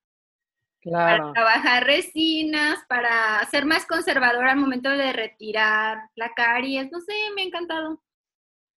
Claro. Para trabajar resinas, para ser más conservador al momento de retirar la caries. No sé, me ha encantado.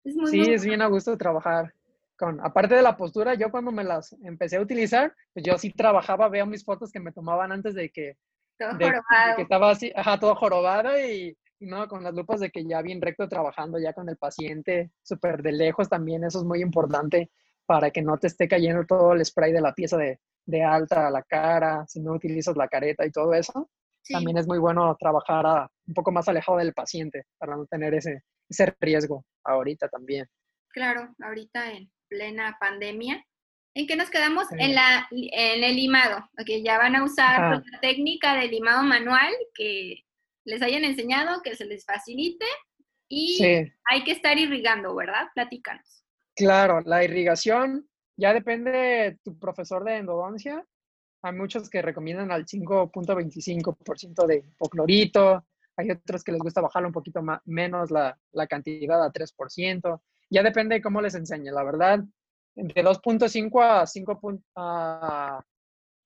Es muy sí, es bien a gusto trabajar. Con, aparte de la postura, yo cuando me las empecé a utilizar, pues yo sí trabajaba, veo mis fotos que me tomaban antes de que, todo jorobado. que estaba así, ajá, todo jorobado y, y, no, con las lupas de que ya bien recto trabajando ya con el paciente, súper de lejos también, eso es muy importante para que no te esté cayendo todo el spray de la pieza de, de alta a la cara, si no utilizas la careta y todo eso, también es muy bueno trabajar un poco más alejado del paciente para no tener ese, ese riesgo ahorita también. Claro, ahorita en plena pandemia. ¿En qué nos quedamos? En, la, en el limado, que ya van a usar la técnica de limado manual que les hayan enseñado, que se les facilite y hay que estar irrigando, ¿verdad? Platícanos. Claro, la irrigación ya depende de tu profesor de endodoncia. Hay muchos que recomiendan al 5.25% de hipoclorito. Hay otros que les gusta bajarlo un poquito más, menos la, la cantidad a 3%. Ya depende de cómo les enseñe. La verdad, entre 2.5 a 5 a,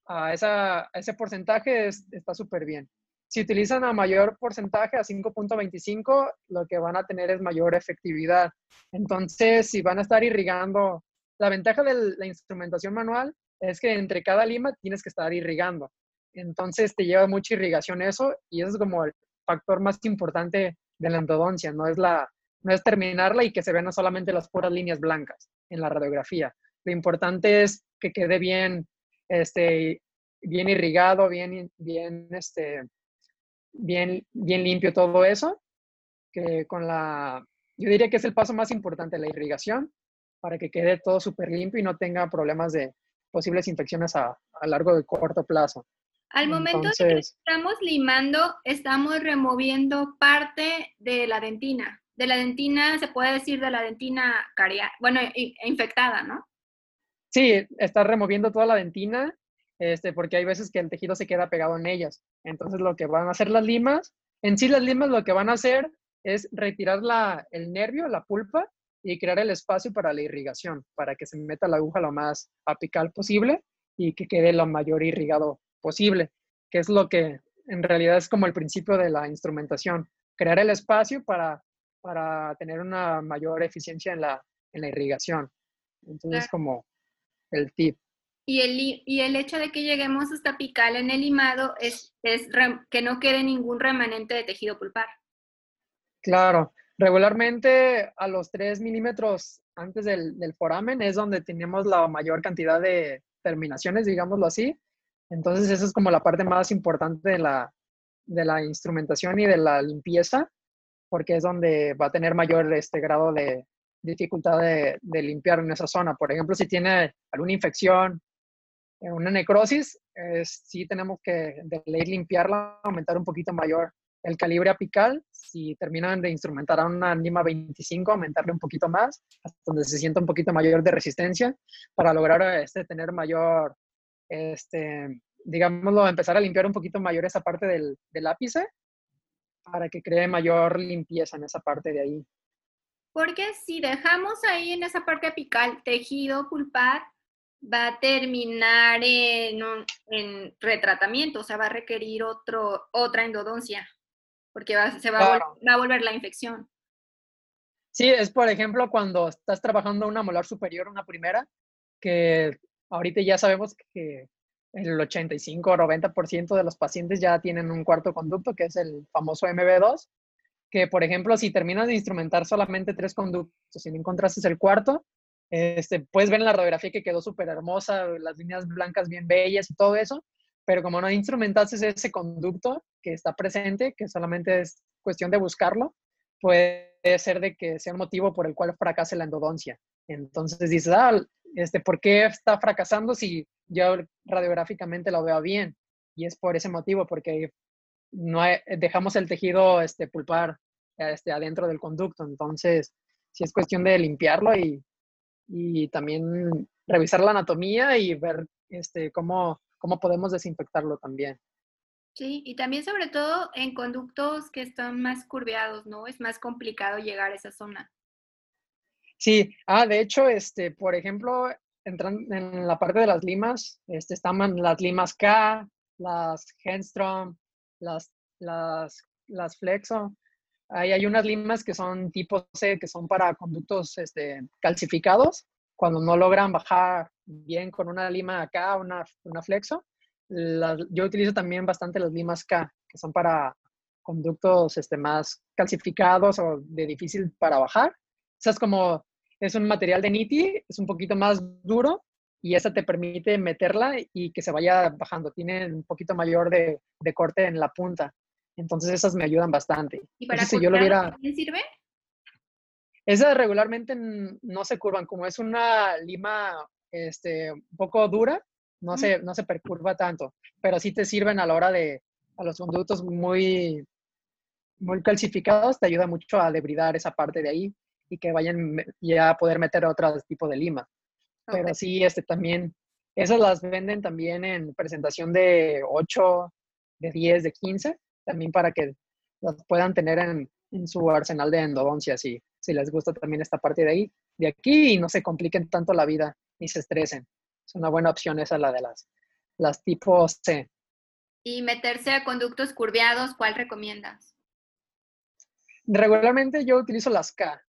a, esa, ese porcentaje está súper bien. Si utilizan a mayor porcentaje, a 5.25, lo que van a tener es mayor efectividad. Entonces, si van a estar irrigando, la ventaja de la instrumentación manual es que entre cada lima tienes que estar irrigando. Entonces, te lleva mucha irrigación eso y eso es como el factor más importante de la endodoncia, no es, la, no es terminarla y que se vean solamente las puras líneas blancas en la radiografía. Lo importante es que quede bien, este, bien irrigado, bien, bien, este, bien, bien limpio todo eso, que con la, yo diría que es el paso más importante, la irrigación, para que quede todo súper limpio y no tenga problemas de posibles infecciones a, a largo de corto plazo. Al momento de que estamos limando, estamos removiendo parte de la dentina. De la dentina, se puede decir de la dentina caria, bueno, infectada, ¿no? Sí, estás removiendo toda la dentina, este, porque hay veces que el tejido se queda pegado en ellas. Entonces, lo que van a hacer las limas, en sí las limas lo que van a hacer es retirar la, el nervio, la pulpa, y crear el espacio para la irrigación, para que se meta la aguja lo más apical posible y que quede lo mayor irrigado posible, que es lo que en realidad es como el principio de la instrumentación, crear el espacio para, para tener una mayor eficiencia en la, en la irrigación. Entonces, como el tip. Y el, y el hecho de que lleguemos hasta apical en el limado es, es que no quede ningún remanente de tejido pulpar. Claro, regularmente a los 3 milímetros antes del, del foramen es donde tenemos la mayor cantidad de terminaciones, digámoslo así, entonces, esa es como la parte más importante de la, de la instrumentación y de la limpieza, porque es donde va a tener mayor este grado de dificultad de, limpiar en esa zona. Por ejemplo, si tiene alguna infección, una necrosis, sí tenemos que de ley limpiarla, aumentar un poquito mayor el calibre apical. Si terminan de instrumentar a una lima 25, aumentarle un poquito más, hasta donde se sienta un poquito mayor de resistencia, para lograr este, tener mayor este, digámoslo, empezar a limpiar un poquito mayor esa parte del, del ápice para que cree mayor limpieza en esa parte de ahí. Porque si dejamos ahí en esa parte apical tejido pulpar, va a terminar en, en retratamiento, o sea, va a requerir otro, otra endodoncia, porque va, se va, a va, a volver la infección. Sí, es por ejemplo cuando estás trabajando una molar superior, una primera, que Ahorita ya sabemos que el 85 o 90% de los pacientes ya tienen un cuarto conducto, que es el famoso MB2, que por ejemplo, si terminas de instrumentar solamente tres conductos y no encontraste el cuarto, este, puedes ver en la radiografía que quedó súper hermosa, las líneas blancas bien bellas todo eso, pero como no instrumentaste ese conducto que está presente, que solamente es cuestión de buscarlo, puede ser de que sea un motivo por el cual fracase la endodoncia. Entonces dices, ah, este, ¿por qué está fracasando si yo radiográficamente lo veo bien? Y es por ese motivo, porque no dejamos el tejido este, pulpar este, adentro del conducto. Entonces, sí es cuestión de limpiarlo y, y también revisar la anatomía y ver este, cómo, cómo podemos desinfectarlo también. Sí, y también sobre todo en conductos que están más curveados, ¿no? Es más complicado llegar a esa zona. Sí, ah, de hecho, este, por ejemplo, entran en la parte de las limas, este, están las limas K, las Henstrom, las, las, las Flexo. Ahí hay unas limas que son tipo C, que son para conductos este, calcificados, cuando no logran bajar bien con una lima K, una, una Flexo. yo utilizo también bastante las limas K, que son para conductos este, más calcificados o de difícil para bajar. Esa es como es un material de Niti, es un poquito más duro y esa te permite meterla y que se vaya bajando. Tiene un poquito mayor de, corte en la punta. Entonces esas me ayudan bastante. ¿Y para si yo lo hubiera... sirve? Esas regularmente no se curvan. Como es una lima este, un poco dura, no, se, no se percurva tanto. Pero sí te sirven a la hora de a los conductos muy, muy calcificados, te ayuda mucho a debridar esa parte de ahí y que vayan ya a poder meter otro tipo de lima. Pero sí, este también, esas las venden también en presentación de 8, de 10, de 15, también para que las puedan tener en, en su arsenal de endodoncia, si, si les gusta también esta parte de ahí, de aquí, y no se compliquen tanto la vida ni se estresen. Es una buena opción esa, la de las, las tipos C. Y meterse a conductos curveados, ¿cuál recomiendas? Regularmente yo utilizo las K.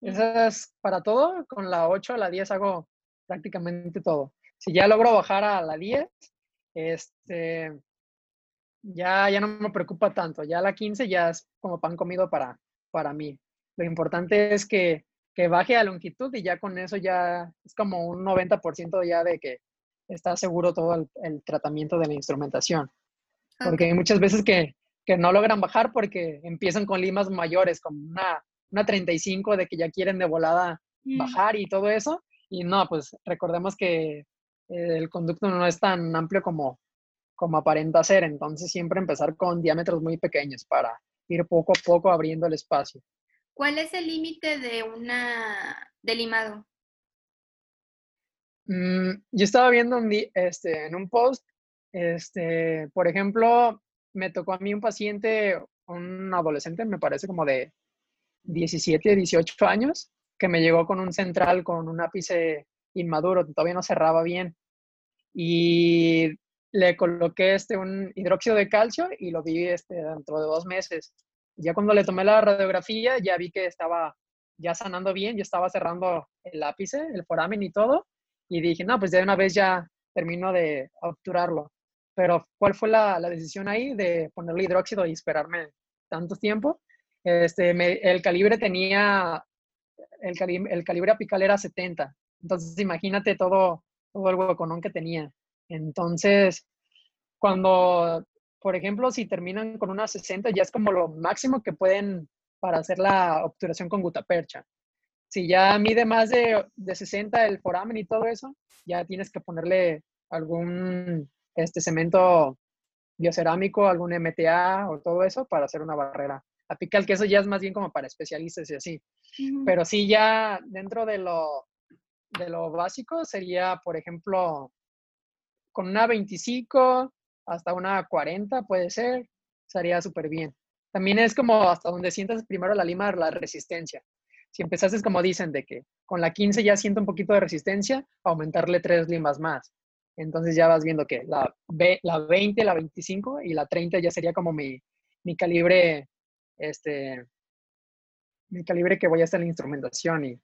Esas para todo, con la 8 a la 10 hago prácticamente todo. Si ya logro bajar a la 10, este, ya, ya no me preocupa tanto. Ya la 15 ya es como pan comido para, para mí. Lo importante es que, que baje a longitud y ya con eso ya es como un 90% ya de que está seguro todo el, tratamiento de la instrumentación. Porque hay muchas veces que, que, no logran bajar porque empiezan con limas mayores, como una, una 35 de que ya quieren de volada mm. bajar y todo eso. Y no, pues recordemos que el conducto no es tan amplio como, como aparenta ser, entonces siempre empezar con diámetros muy pequeños para ir poco a poco abriendo el espacio. ¿Cuál es el límite de una de limado? Mm, yo estaba viendo este, en un post, este, por ejemplo, me tocó a mí un paciente, un adolescente, me parece como de 17, 18 años, que me llegó con un central con un ápice inmaduro, todavía no cerraba bien. Y le coloqué este, un hidróxido de calcio y lo vi este, dentro de dos meses. Ya cuando le tomé la radiografía, ya vi que estaba ya sanando bien, ya estaba cerrando el ápice, el foramen y todo. Y dije, no, pues de una vez ya termino de obturarlo. Pero ¿cuál fue la, la decisión ahí de ponerle hidróxido y esperarme tanto tiempo? Este, el calibre tenía, el, el calibre apical era 70. Entonces imagínate todo, todo el hueconón que tenía. Entonces, cuando, por ejemplo, si terminan con una 60, ya es como lo máximo que pueden para hacer la obturación con gutapercha. Si ya mide más de, de 60 el foramen y todo eso, ya tienes que ponerle algún este cemento biocerámico, algún MTA o todo eso para hacer una barrera apical, que eso ya es más bien como para especialistas y así. Pero sí ya dentro de lo, de lo básico sería, por ejemplo, con una 25 hasta una 40 puede ser, estaría súper bien. También es como hasta donde sientas primero la lima, la resistencia. Si empezaste como dicen, de que con la 15 ya siento un poquito de resistencia, aumentarle tres limas más. Entonces ya vas viendo que la, la 20, la 25 y la 30 ya sería como mi, mi calibre, este, mi calibre que voy a hacer la instrumentación y,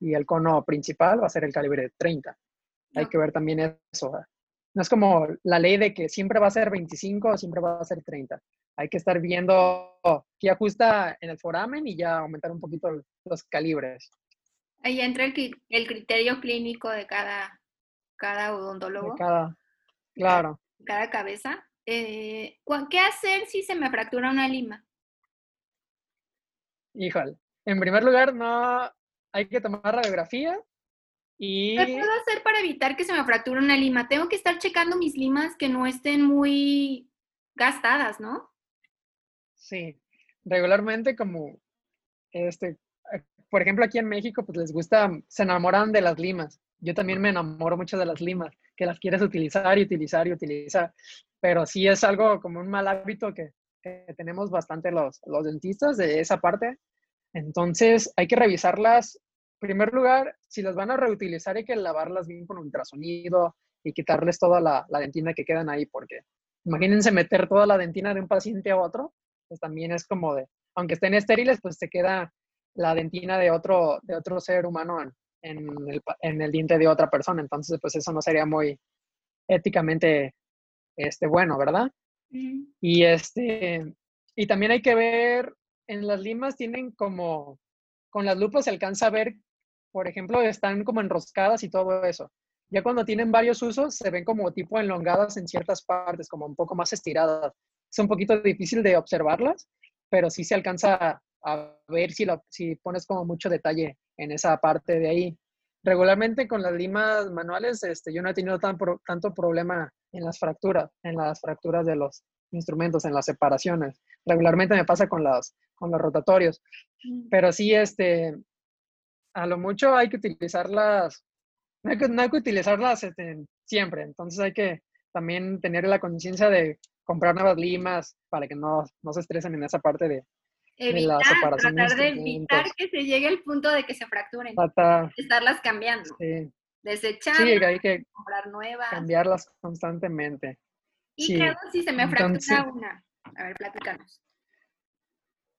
y el cono principal va a ser el calibre 30. Hay que ver también eso. No es como la ley de que siempre va a ser 25 o siempre va a ser 30. Hay que estar viendo qué ajusta en el foramen y ya aumentar un poquito los calibres. Ahí entra el, criterio clínico de cada, cada odontólogo. De cada, claro. Cada cabeza. Eh, ¿Qué hacer si se me fractura una lima? Híjole. En primer lugar, no hay que tomar radiografía y... ¿Qué puedo hacer para evitar que se me fracture una lima? Tengo que estar checando mis limas que no estén muy gastadas, ¿no? Sí, regularmente como, este, eh, por ejemplo, aquí en México, pues les gusta, se enamoran de las limas. Yo también me enamoro mucho de las limas, que las quieres utilizar y utilizar y utilizar. Pero sí es algo como un mal hábito que, que tenemos bastante los, los dentistas de esa parte. Entonces hay que revisarlas primer lugar, si las van a reutilizar hay que lavarlas bien con ultrasonido y quitarles toda la, dentina que quedan ahí, porque imagínense meter toda la dentina de un paciente a otro, pues también es como de, aunque estén estériles, pues se queda la dentina de otro, de otro ser humano en, el, diente de otra persona. Entonces, pues eso no sería muy éticamente este, bueno, ¿verdad? Y, este, y también hay que ver, en las limas tienen como, con las lupas se alcanza a ver por ejemplo, están como enroscadas y todo eso. Ya cuando tienen varios usos, se ven como tipo enlongadas en ciertas partes, como un poco más estiradas. Es un poquito difícil de observarlas, pero sí se alcanza a ver si, lo, si pones como mucho detalle en esa parte de ahí. Regularmente con las limas manuales, este, yo no he tenido tan tanto problema en las fracturas, en las fracturas de los instrumentos, en las separaciones. Regularmente me pasa con, las, con los rotatorios. Mm. Pero sí, este, a lo mucho hay que utilizarlas, no hay que, no hay que utilizarlas este, siempre, entonces hay que también tener la conciencia de comprar nuevas limas para que no, no se estresen en esa parte de, la separación. Tratar de evitar que se llegue al punto de que se fracturen. estarlas cambiando. Sí. Desechar, sí, hay que comprar nuevas. Cambiarlas constantemente. Y Sí, claro, si se me fractura entonces- una. A ver, platícanos.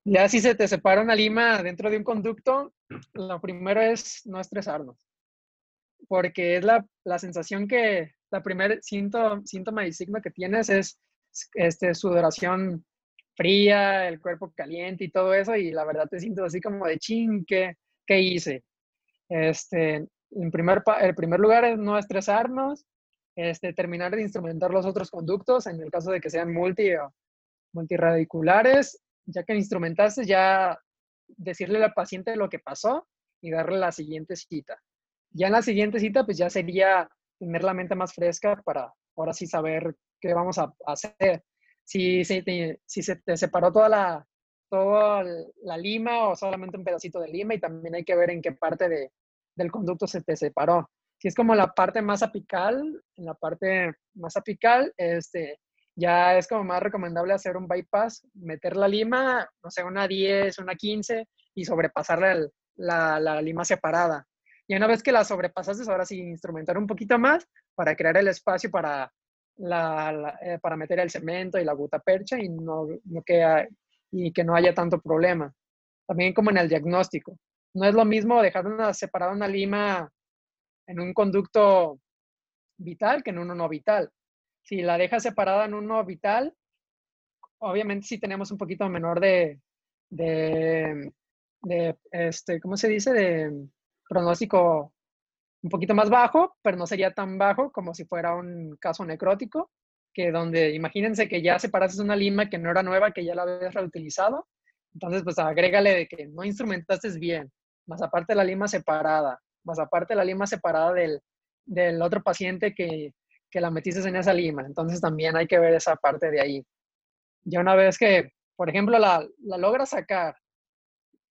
Ya si se te separa una lima dentro de un conducto, lo primero es no estresarnos, porque es la, la sensación que, la primer síntoma, síntoma y signo que tienes es este, sudoración fría, el cuerpo caliente y todo eso, y la verdad te sientes así como de ching, ¿qué, qué hice? Este, en primer, el primer lugar es no estresarnos, este, terminar de instrumentar los otros conductos, en el caso de que sean multi o multiradiculares, ya que instrumentaste, ya decirle al paciente lo que pasó y darle la siguiente cita. Ya en la siguiente cita, pues ya sería tener la mente más fresca para ahora sí saber qué vamos a hacer. Si, te- si se te separó toda la, toda la lima o solamente un pedacito de lima y también hay que ver en qué parte de, del conducto se te separó. Si es como la parte más apical, en la parte más apical, este, ya es como más recomendable hacer un bypass, meter la lima, no sé, una 10, una 15 y sobrepasar el- la, la lima separada. Y una vez que la sobrepasaste, ahora sí instrumentar un poquito más para crear el espacio para, la, la- eh, para meter el cemento y la gutapercha y, no, no que, y que no haya tanto problema. También como en el diagnóstico. No es lo mismo dejar una, separada una lima en un conducto vital que en uno no vital. Si la dejas separada en uno vital, obviamente sí tenemos un poquito menor de, de, de, este, ¿cómo se dice? De pronóstico un poquito más bajo, pero no sería tan bajo como si fuera un caso necrótico, que donde imagínense que ya separaste una lima que no era nueva, que ya la habías reutilizado, entonces pues agrégale de que no instrumentaste bien, más aparte la lima separada, más aparte la lima separada del, del otro paciente que, que la metiste en esa lima, entonces también hay que ver esa parte de ahí. Ya una vez que, por ejemplo, la, la logras sacar,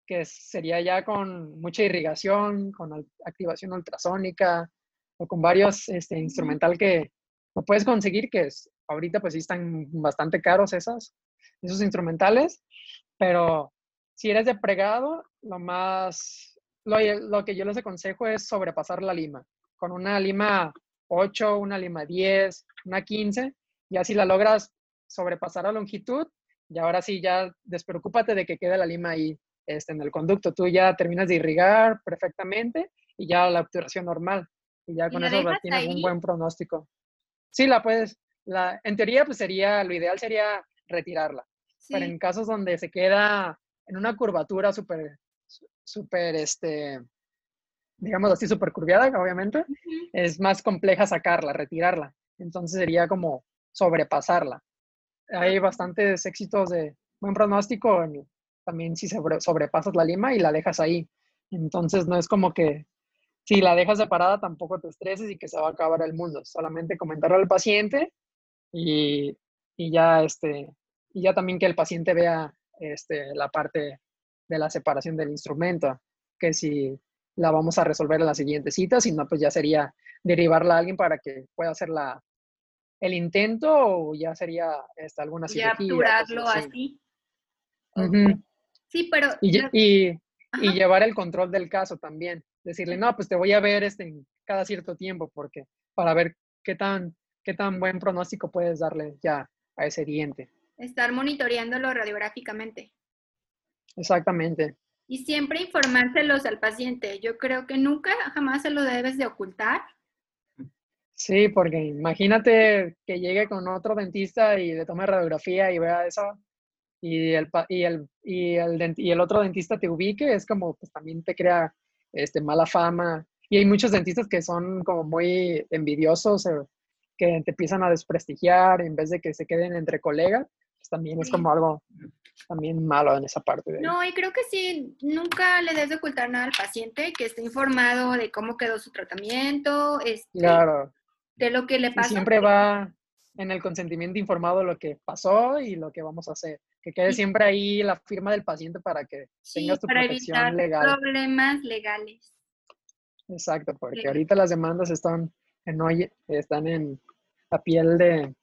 que sería ya con mucha irrigación, con activación ultrasónica o con varios este, instrumental que lo puedes conseguir, que es, ahorita pues sí están bastante caros esas, esos instrumentales, pero si eres de pregado, lo más, lo, lo que yo les aconsejo es sobrepasar la lima, con una lima 8, una lima 10, una 15, y así la logras sobrepasar a longitud, y ahora sí ya despreocúpate de que quede la lima ahí este, en el conducto. Tú ya terminas de irrigar perfectamente y ya la obturación normal. Y ya ¿Y con la eso tienes ahí? un buen pronóstico. Sí, la puedes, la, en teoría pues sería, lo ideal sería retirarla. Sí. Pero en casos donde se queda en una curvatura súper, súper, este, digamos así, súper curviada, obviamente, es más compleja sacarla, retirarla. Entonces sería como sobrepasarla. Hay bastantes éxitos de buen pronóstico en- también si sobre- sobrepasas la lima y la dejas ahí. Entonces no es como que si la dejas separada tampoco te estreses y que se va a acabar el mundo. Solamente comentarlo al paciente y, y ya este y ya también que el paciente vea este, la parte de la separación del instrumento, que si la vamos a resolver en la siguiente cita, si no, pues ya sería derivarla a alguien para que pueda hacer la, el intento o ya sería este, alguna Ya cirugía. obturarlo cosas así. Sí, pero... Y, y, y llevar el control del caso también. Decirle, no, pues te voy a ver este en cada cierto tiempo, porque para ver qué tan, qué tan buen pronóstico puedes darle ya a ese diente. estar monitoreándolo radiográficamente. Exactamente. Y siempre informárselos al paciente. Yo creo que nunca, jamás se lo debes de ocultar. Sí, porque imagínate que llegue con otro dentista y le tome radiografía y vea eso y el, y el, y el, y el otro dentista te ubique, es como, pues también te crea este, mala fama. Y hay muchos dentistas que son como muy envidiosos, eh, que te empiezan a desprestigiar en vez de que se queden entre colegas, también es como algo también malo en esa parte de. No, y creo que sí, nunca le debes de ocultar nada al paciente, que esté informado de cómo quedó su tratamiento, este, Claro, de lo que le y pasa. siempre va en el consentimiento informado lo que pasó y lo que vamos a hacer. Que quede Sí. siempre ahí la firma del paciente para que Sí, tengas tu para protección evitar legal. problemas legales. Exacto, porque Sí. ahorita las demandas están en, están en la piel de...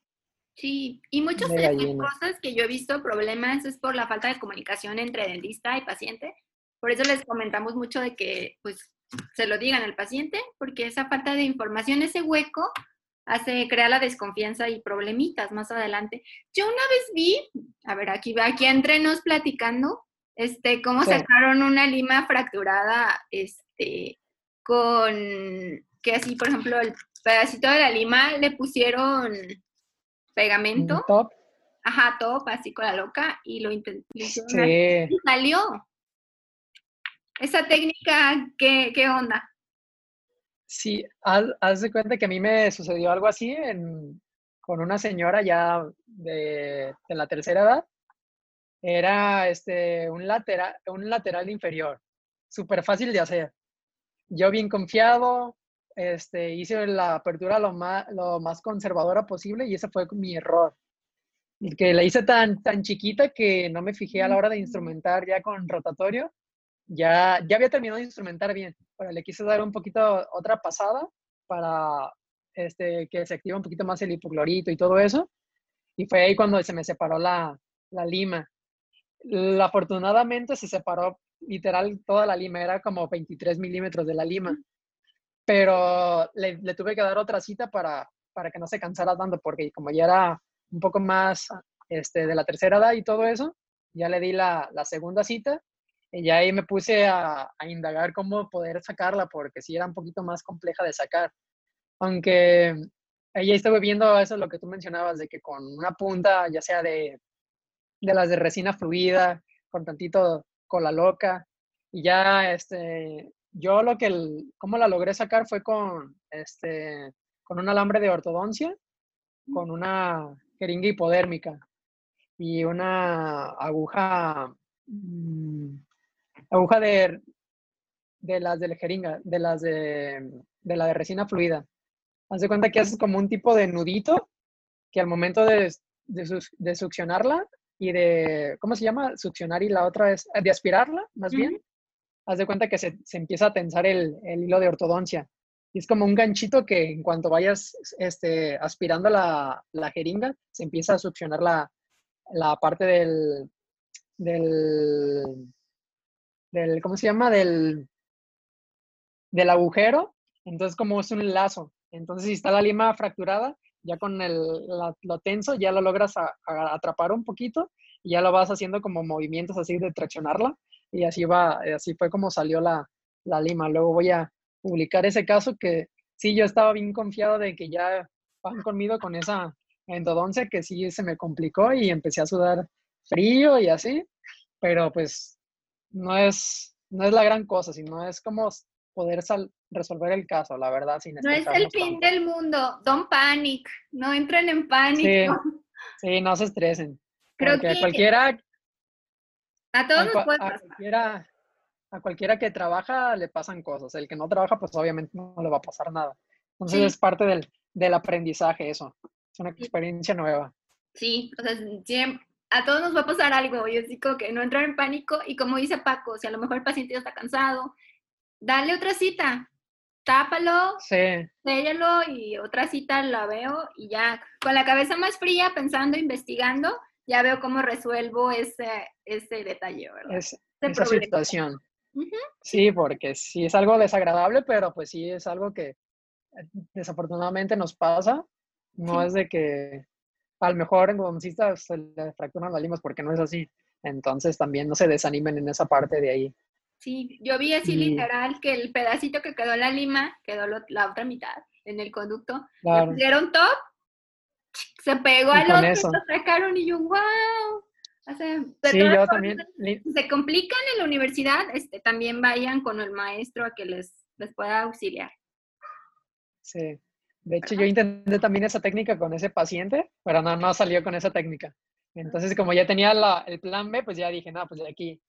Sí, y muchas De las cosas que yo he visto problemas es por la falta de comunicación entre dentista y paciente. Por eso les comentamos mucho de que pues se lo digan al paciente, porque esa falta de información, ese hueco, hace, crea la desconfianza y problemitas más adelante. Yo una vez vi, a ver, aquí, aquí entre nos platicando, este, cómo sacaron una lima fracturada, este, con, que así, por ejemplo, el pedacito de la lima le pusieron pegamento. Top. Ajá, top, así con la loca, y lo intentó. Y salió. Esa técnica, ¿qué, qué onda? Sí, haz, de cuenta que a mí me sucedió algo así con una señora ya de, la tercera edad. Era este, un, lateral, un lateral inferior, súper fácil de hacer. Yo bien confiado, este, hice la apertura lo más, lo más conservadora posible y ese fue mi error. Que la hice tan, tan chiquita que no me fijé a la hora de instrumentar ya con rotatorio ya, ya había terminado de instrumentar bien, pero le quise dar un poquito otra pasada para este, que se active un poquito más el hipoclorito y todo eso. Y fue ahí cuando se me separó la, la lima. afortunadamente se separó literal toda la lima, era como 23 milímetros de la lima. Pero le, le, tuve que dar otra cita para, para que no se cansara tanto, porque como ya era un poco más este, de la tercera edad y todo eso, ya le di la, la segunda cita y ahí me puse a, indagar cómo poder sacarla, porque sí era un poquito más compleja de sacar. Aunque ella estaba viendo eso, lo que tú mencionabas, de que con una punta, ya sea de, de las de resina fluida, con tantito cola loca, y ya, este, yo lo que, el, cómo la logré sacar fue con, este, con un alambre de ortodoncia, con una jeringa hipodérmica y una aguja mm, aguja de, de las de la jeringa, de las de, de la de resina fluida. Haz de cuenta que haces como un tipo de nudito que al momento de, de, succionarla y de, ¿cómo se llama? Succionar y la otra es de aspirarla, más bien. Haz de cuenta que se, se empieza a tensar el, el, hilo de ortodoncia. Y es como un ganchito que en cuanto vayas este, aspirando la, la jeringa, se empieza a succionar la, la parte del, del, ¿cómo se llama? Del, del agujero. Entonces, como es un lazo. Entonces, si está la lima fracturada, ya con el, lo tenso, ya lo logras atrapar un poquito y ya lo vas haciendo como movimientos así de traccionarla. Y así va, así fue como salió la, la lima. Luego voy a publicar ese caso que sí, yo estaba bien confiado de que ya van conmigo con esa endodoncia que sí se me complicó y empecé a sudar frío y así, pero pues no es, no es la gran cosa, sino es como poder resolver el caso, la verdad. Sin no es el fin del mundo, don't panic, no entren en pánico. Sí, no se estresen. Creo que cualquiera... A todos nos puede pasar. A cualquiera, a cualquiera que trabaja le pasan cosas, el que no trabaja pues obviamente no le va a pasar nada. Entonces es parte del, del aprendizaje eso, es una experiencia nueva. Sí, o sea, siempre, a todos nos va a pasar algo. Yo digo que no entrar en pánico y como dice Paco, si a lo mejor el paciente ya está cansado, dale otra cita, tápalo, sí. y otra cita la veo y ya con la cabeza más fría, pensando, investigando, ya veo cómo resuelvo ese, ese detalle, ¿verdad? esa situación. Sí, porque sí es algo desagradable, pero pues sí es algo que eh, desafortunadamente nos pasa. No es de que al mejor en se le fracturan las limas porque no es así. Entonces también no se desanimen en esa parte de ahí. Sí, yo vi así literal que el pedacito que quedó en la lima quedó la otra mitad en el conducto. Claro. Le top, se pegó al otro, eso. lo sacaron y yo, wow. sí, yo también. Se complican en la universidad, este, también vayan con el maestro a que les, les pueda auxiliar. Sí. De hecho, yo intenté también esa técnica con ese paciente, pero no, no salió con esa técnica. Entonces, como ya tenía el plan B, pues ya dije, no, pues de aquí.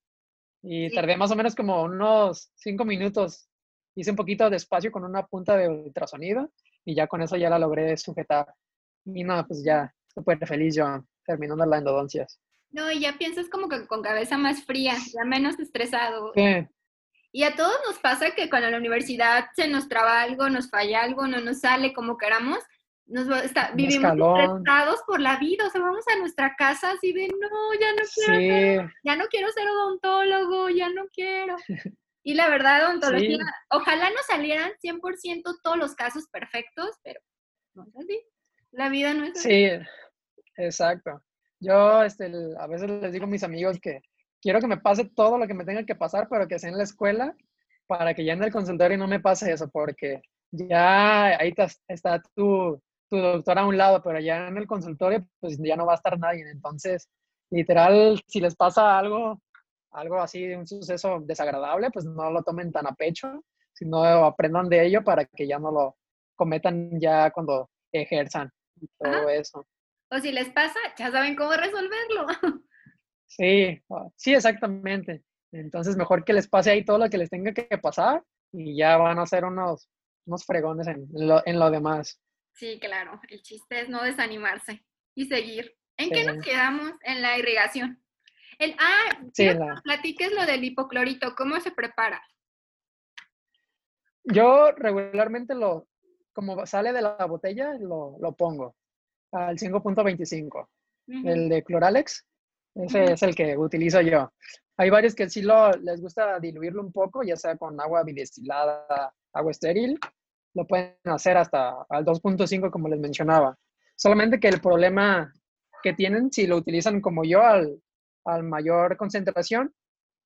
Y tardé más o menos como unos cinco minutos. Hice un poquito de espacio con una punta de ultrasonido y ya con eso ya la logré sujetar. Y no, pues ya, súper feliz yo terminando la endodoncia. No, y ya piensas como que con cabeza más fría, ya menos estresado. Sí. Y a todos nos pasa que cuando la universidad se nos traba algo, nos falla algo, no nos sale como queramos, nos vivimos estresados por la vida, o sea, vamos a nuestra casa así de, no, ya no quiero, ya no quiero ser odontólogo, ya no quiero. Y la verdad, odontología, ojalá no salieran 100% todos los casos perfectos, pero no es así. La vida no es así. Sí, exacto. Yo este, a veces les digo a mis amigos que quiero que me pase todo lo que me tenga que pasar, pero que sea en la escuela, para que ya en el consultorio no me pase eso, porque ya ahí está tu, tu doctor a un lado, pero ya en el consultorio, pues ya no va a estar nadie. Entonces, literal, si les pasa algo, algo así, un suceso desagradable, pues no lo tomen tan a pecho, sino aprendan de ello para que ya no lo cometan ya cuando ejerzan todo eso. O si les pasa, ya saben cómo resolverlo. Sí, sí, exactamente. Entonces, mejor que les pase ahí todo lo que les tenga que pasar y ya van a ser unos, unos fregones en, lo, en lo demás. Sí, claro. El chiste es no desanimarse y seguir. ¿En qué nos quedamos? En la irrigación. El, ah, sí, platiques lo del hipoclorito, ¿cómo se prepara? Yo regularmente lo, como sale de la botella, lo, lo pongo al 5.25. El de Cloralex, ese es el que utilizo yo. Hay varios que sí lo, les gusta diluirlo un poco, ya sea con agua bidestilada, agua estéril. Lo pueden hacer hasta al 2.5, como les mencionaba. Solamente que el problema que tienen, si lo utilizan como yo, al, al mayor concentración,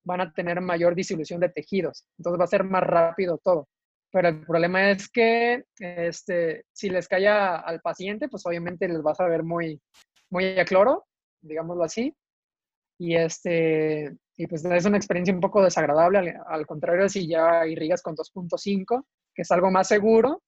van a tener mayor disolución de tejidos. Entonces va a ser más rápido todo. Pero el problema es que este, si les cae al paciente, pues obviamente les vas a ver muy, muy a cloro, digámoslo así. Y, este, y pues es una experiencia un poco desagradable, al, contrario si ya irrigas con 2.5, que es algo más seguro.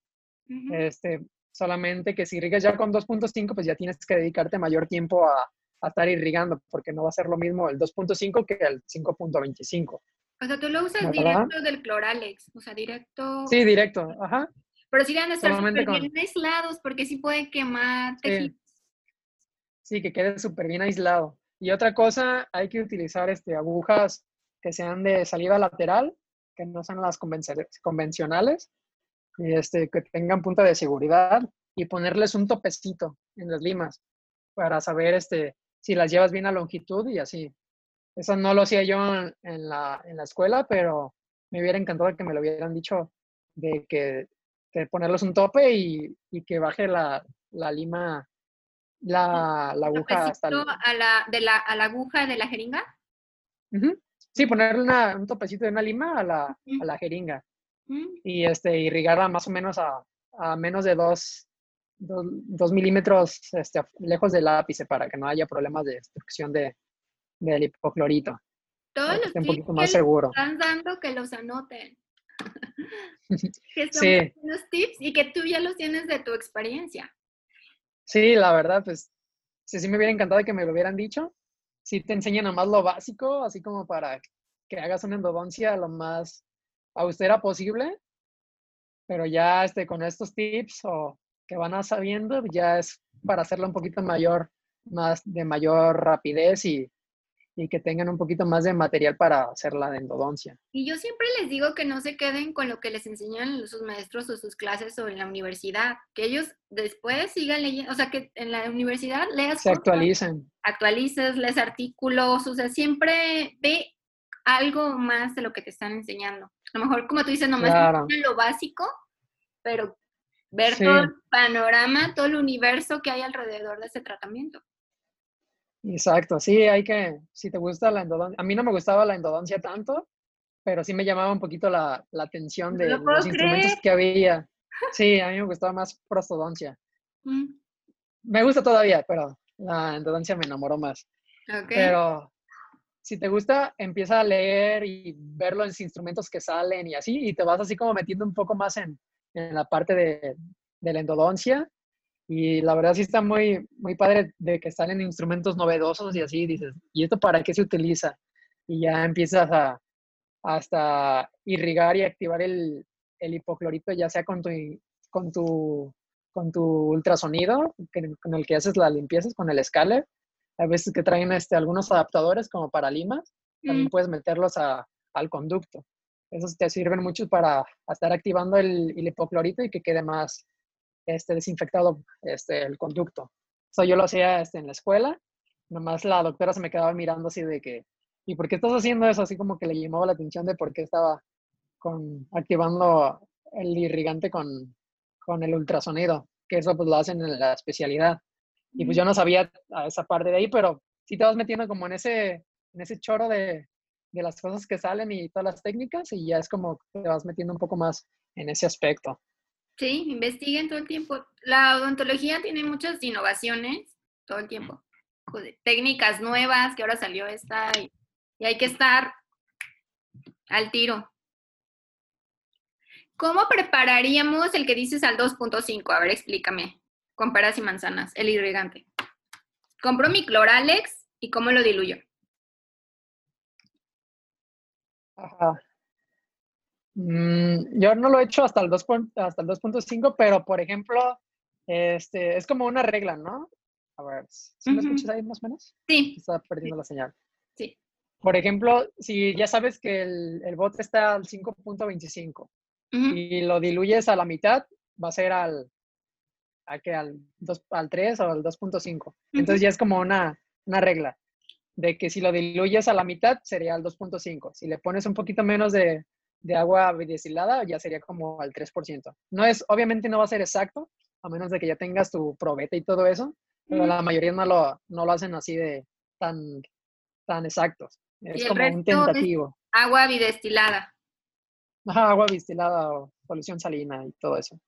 este, solamente que si irrigas ya con 2.5, pues ya tienes que dedicarte mayor tiempo a, a estar irrigando, porque no va a ser lo mismo el 2.5 que el 5.25. O sea, tú lo usas directo del Cloralex, o sea, directo. Sí, directo, ajá. Pero sí deben estar súper bien aislados porque sí puede quemar tejidos. Sí. que quede súper bien aislado. Y otra cosa, hay que utilizar este, agujas que sean de salida lateral, que no sean las convencionales, y este, que tengan punta de seguridad y ponerles un topecito en las limas para saber este, si las llevas bien a longitud y así. Eso no lo hacía yo en, la, en la escuela, pero me hubiera encantado que me lo hubieran dicho de que de ponerles un tope y, y que baje la, la lima, la, la aguja hasta a, la, de la, a la aguja de la jeringa? Sí, ponerle una, un topecito de una lima a la, a la jeringa. Mm. Y este, irrigarla más o menos a, a menos de dos, dos, milímetros este, lejos del ápice para que no haya problemas de destrucción de, del hipoclorito. Todos los un poquito más seguro. están dando que los anoten. que son sí. unos tips y que tú ya los tienes de tu experiencia. Sí, la verdad, pues sí, sí me hubiera encantado que me lo hubieran dicho. Sí te enseñan nomás lo básico, así como para que hagas una endodoncia lo más austera posible, pero ya este, con estos tips o que van a sabiendo, ya es para hacerlo un poquito mayor, más de mayor rapidez y y que tengan un poquito más de material para hacer la endodoncia. Y yo siempre les digo que no se queden con lo que les enseñan sus maestros o sus clases o en la universidad, que ellos después sigan leyendo, o sea, que en la universidad leas. Se actualicen. Actualices, lees artículos, o sea, siempre ve algo más de lo que te están enseñando. A lo mejor, como tú dices, nomás lo básico, pero ver todo el panorama, todo el universo que hay alrededor de ese tratamiento. Exacto, sí, hay que, si te gusta la endodoncia, a mí no me gustaba la endodoncia tanto, pero sí me llamaba un poquito la, atención de los instrumentos que había. Sí, a mí me gustaba más prostodoncia. Mm. Me gusta todavía, pero la endodoncia me enamoró más. Pero si te gusta, empieza a leer y ver los instrumentos que salen y así, y te vas así como metiendo un poco más en, la parte de, de la endodoncia y la verdad sí está muy, muy padre de que salen instrumentos novedosos y así dices, ¿y esto para qué se utiliza? Y ya empiezas a hasta irrigar y activar el, el hipoclorito, ya sea con tu, con tu, con tu ultrasonido, con el que haces las limpiezas, con el scaler. Hay veces que traen este, algunos adaptadores como para limas, también mm. puedes meterlos a, al conducto. Esos te sirven mucho para estar activando el, el hipoclorito y que quede más, este, desinfectado este, el conducto. So, yo lo hacía este, en la escuela, nomás la doctora se me quedaba mirando así de que, ¿y por qué estás haciendo eso? Así como que le llamaba la atención de por qué estaba con, activando el irrigante con, con el ultrasonido. que eso pues lo hacen en la especialidad. Y pues yo no sabía a esa parte de ahí, pero sí te vas metiendo como en ese, en ese choro de, de las cosas que salen y todas las técnicas y ya es como te vas metiendo un poco más en ese aspecto. Sí, investiguen todo el tiempo. La odontología tiene muchas innovaciones todo el tiempo. Técnicas nuevas, que ahora salió esta y, y hay que estar al tiro. ¿Cómo prepararíamos el que dices al 2.5? A ver, explícame. Con peras y manzanas, el irrigante. Compro mi cloralex y cómo lo diluyo. Ajá. Mm, yo no lo he hecho hasta el 2.5, pero por ejemplo, este, es como una regla, ¿no? A ver, ¿sí me escuchas ahí más o menos? Sí. Está perdiendo la señal. Sí. Por ejemplo, si ya sabes que el, el bote está al 5.25 y lo diluyes a la mitad, va a ser al, a que al, 2, al 3 o al 2.5. Entonces ya es como una, una regla de que si lo diluyes a la mitad sería al 2.5. Si le pones un poquito menos de, de agua destilada, ya sería como al 3%. No es, obviamente no va a ser exacto, a menos de que ya tengas tu probeta y todo eso, pero la mayoría no lo, no lo hacen así de tan, tan exactos. Es como un tentativo. agua bidestilada. Ajá, agua destilada o solución salina y todo eso.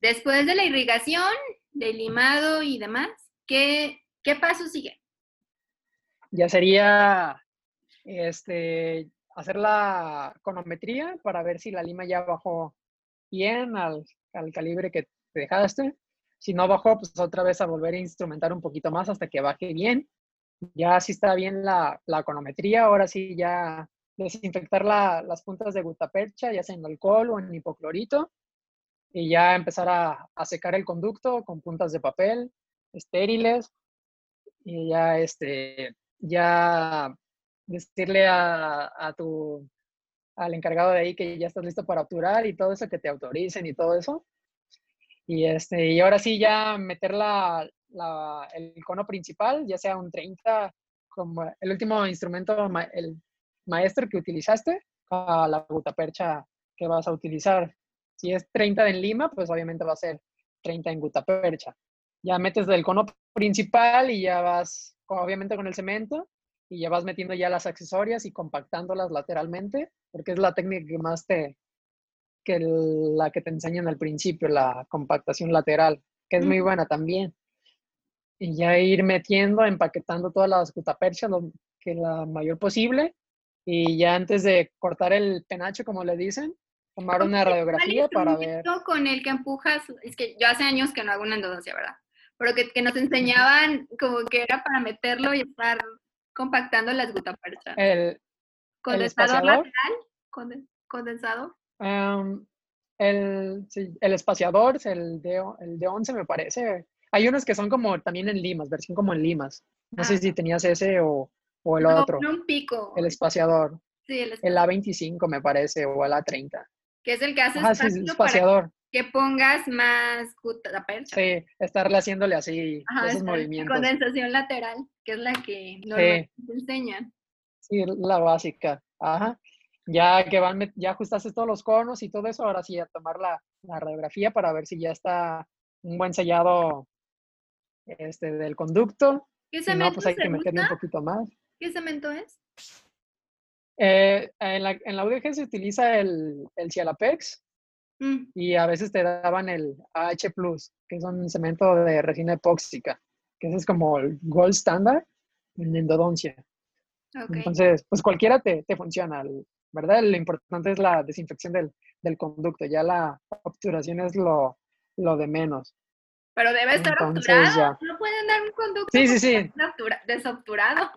Después de la irrigación, del limado y demás, ¿qué, qué paso sigue? Ya sería este, hacer la conometría para ver si la lima ya bajó bien al, al calibre que te dejaste. Si no bajó, pues otra vez a volver a instrumentar un poquito más hasta que baje bien. Ya si está bien la, la conometría, ahora sí ya desinfectar la, las puntas de gutapercha, ya sea en alcohol o en hipoclorito, y ya empezar a, a, secar el conducto con puntas de papel estériles, y ya, este, ya decirle a, a tu, al encargado de ahí que ya estás listo para obturar y todo eso, que te autoricen y todo eso. Y, este, y ahora sí ya meter la, la, el cono principal, ya sea un 30, como el último instrumento, el maestro que utilizaste, a la gutapercha que vas a utilizar. Si es 30 en lima, pues obviamente va a ser 30 en gutapercha. Ya metes del cono principal y ya vas, obviamente con el cemento, y ya vas metiendo ya las accesorias y compactándolas lateralmente, porque es la técnica que más te, que la que te enseñan al principio, la compactación lateral, que es muy buena también. Y ya ir metiendo, empaquetando todas las gutaperchas, lo que la mayor posible, y ya antes de cortar el penacho, como le dicen, tomar una radiografía para ver. con el que empujas, es que yo hace años que no hago una endodoncia, ¿verdad? Pero que, que nos enseñaban como que era para meterlo y estar compactando las gutaperchas. El, ¿Condensador lateral? ¿Condensador? Um, el, sí, el espaciador, el de, el de 11 me parece. Hay unos que son como también en limas, versión como en limas. No sé ah. si tenías ese o, o el otro. No, un pico. El espaciador. Sí, el, el A25 me parece, o el A30. Que es el que hace ah, sí, espaciador. Que pongas más gutapercha. Sí, estarle haciéndole así esos movimientos. Condensación lateral, que es la que normalmente te enseñan. Sí, la básica. Ajá. Ya que van, ya ajustaste todos los conos y todo eso, ahora sí a tomar la, la radiografía para ver si ya está un buen sellado este, del conducto. ¿Qué cemento no, pues hay que meterle un poquito más. ¿Qué cemento es? Eh, en, la, en, la, UDG se utiliza el, el Cialapex mm. y a veces te daban el AH Plus, que es un cemento de resina epóxica, que ese es como el gold standard en endodoncia. Entonces, pues cualquiera te, te funciona, ¿verdad? Lo importante es la desinfección del, del conducto, ya la obturación es lo, lo de menos. Pero debe estar obturado. No pueden dar un conducto sí, sí, sí. desobturado.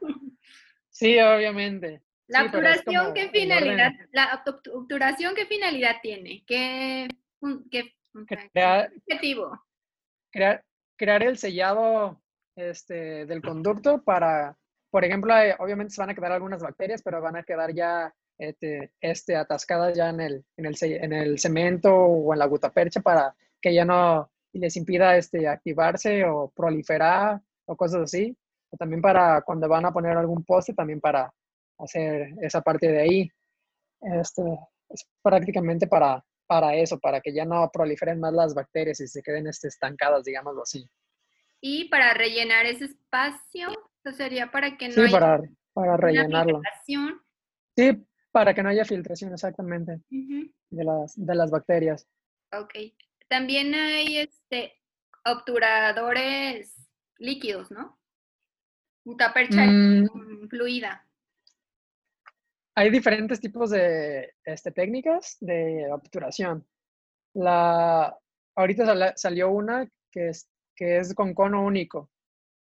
Sí, obviamente. La obturación, ¿qué finalidad? La obturación, ¿qué finalidad tiene? ¿Qué, qué, objetivo? Crear, crear el sellado este, del conducto para, por ejemplo, obviamente se van a quedar algunas bacterias, pero van a quedar ya este, este, atascadas ya en el, en, el, en el cemento o en la gutapercha para que ya no les impida este, activarse o proliferar o cosas así también para cuando van a poner algún poste, también para hacer esa parte de ahí. Este, es prácticamente para, para eso, para que ya no proliferen más las bacterias y se queden este, estancadas, digámoslo así. Y para rellenar ese espacio, eso sería para que no Sí, haya para, para rellenarlo. filtración. Sí, para que no haya filtración exactamente de las, de las bacterias. Ok. También hay este obturadores líquidos, ¿no? Gutapercha Mm, mm, fluida. Hay diferentes tipos de este, técnicas de obturación. La, ahorita salió una que es, que es con cono único,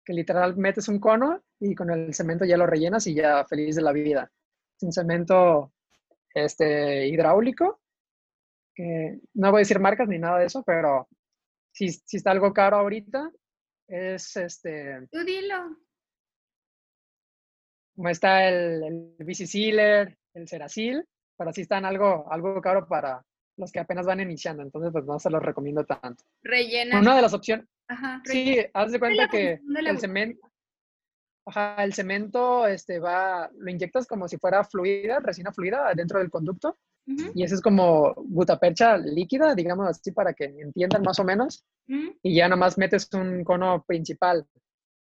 que literal metes un cono y con el cemento ya lo rellenas y ya feliz de la vida. Es un cemento este, hidráulico, no voy a decir marcas ni nada de eso, pero si, si está algo caro ahorita, es este, Tú dilo. Como está el, el BC Sealer, el Ceracil, pero sí están algo, algo caro para los que apenas van iniciando, entonces pues no se los recomiendo tanto. Rellena. Una de las opciones, Ajá. sí, haz de cuenta que el cemento, ajá, el cemento este, va, lo inyectas como si fuera fluida, resina fluida dentro del conducto, y eso es como gutapercha líquida, digamos así, para que entiendan más o menos, y ya nomás metes un cono principal.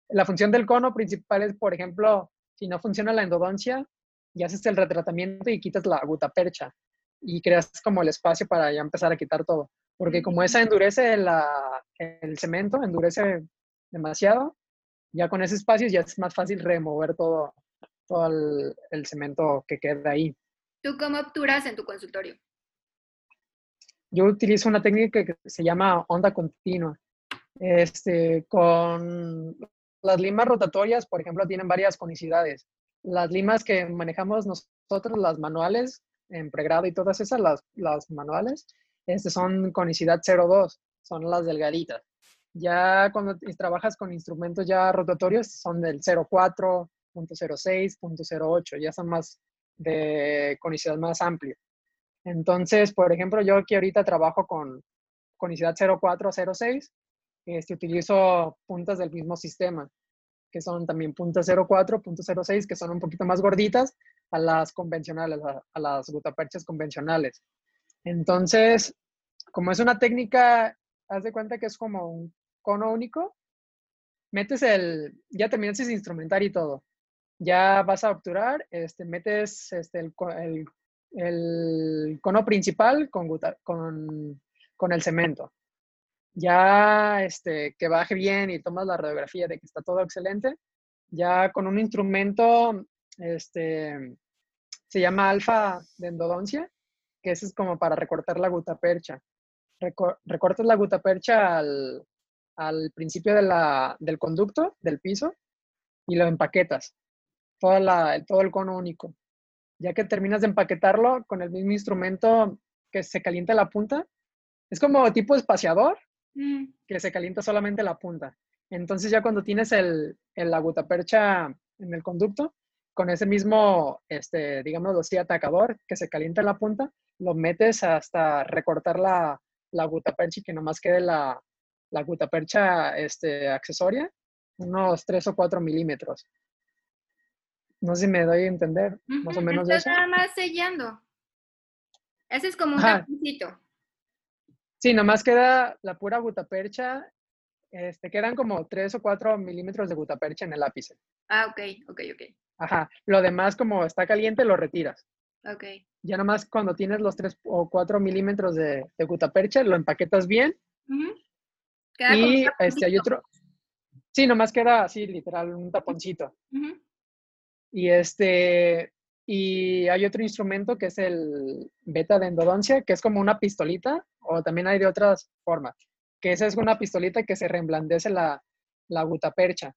La función del cono principal es, por ejemplo, si no funciona la endodoncia, y haces el retratamiento y quitas la gutapercha y creas como el espacio para ya empezar a quitar todo. Porque como esa endurece la- el cemento, endurece demasiado, ya con ese espacio ya es más fácil remover todo, todo el, el cemento que queda ahí. ¿Tú cómo obturas en tu consultorio? Yo utilizo una técnica que se llama onda continua. Este, con las limas rotatorias, por ejemplo, tienen varias conicidades. Las limas que manejamos nosotros, las manuales, en pregrado y todas esas, las, las manuales, este, son conicidad 0.2, son las delgaditas. Ya cuando trabajas con instrumentos ya rotatorios, son del 0.4, 0.06, 0.08, ya son más de conicidad más amplia. Entonces, por ejemplo, yo que ahorita trabajo con conicidad 0406, este, utilizo puntas del mismo sistema, que son también punta 04, punta 06, que son un poquito más gorditas a las convencionales, a, las gutaperchas convencionales. Entonces, como es una técnica, haz de cuenta que es como un cono único, metes el, ya terminaste de instrumentar y todo, ya vas a obturar, este, metes este, el, el cono principal con, con, con el cemento. Ya este, que baje bien y tomas la radiografía de que está todo excelente, ya con un instrumento, este, se llama alfa de endodoncia, que ese es como para recortar la gutapercha. Reco- recortas la gutapercha al, al principio de la- del conducto, del piso, y lo empaquetas, toda la, todo el cono único ya que terminas de empaquetarlo con el mismo instrumento que se calienta la punta, es como tipo espaciador Mm, que se calienta solamente la punta. Entonces ya cuando tienes el, el la gutapercha en el conducto, con ese mismo, este, digamos así, atacador que se calienta en la punta, lo metes hasta recortar la, la gutapercha y que nomás quede la, la gutapercha este, accesoria, unos 3 o 4 milímetros. No sé si me doy a entender más o menos Estás eso. nada más sellando. Ese es como un taponcito. Sí, nomás queda la pura gutapercha. Este, quedan como 3 o 4 milímetros de gutapercha en el ápice. Ah, ok, ok, ok. Ajá. Lo demás, como está caliente, lo retiras. Ok. Ya nomás cuando tienes los 3 o 4 milímetros de, de gutapercha, lo empaquetas bien. Queda como un y este, hay otro. Sí, nomás queda así, literal, un taponcito. Ujú. Y este. Y hay otro instrumento que es el beta de endodoncia, que es como una pistolita, o también hay de otras formas, que esa es una pistolita que se reblandece la, la gutapercha,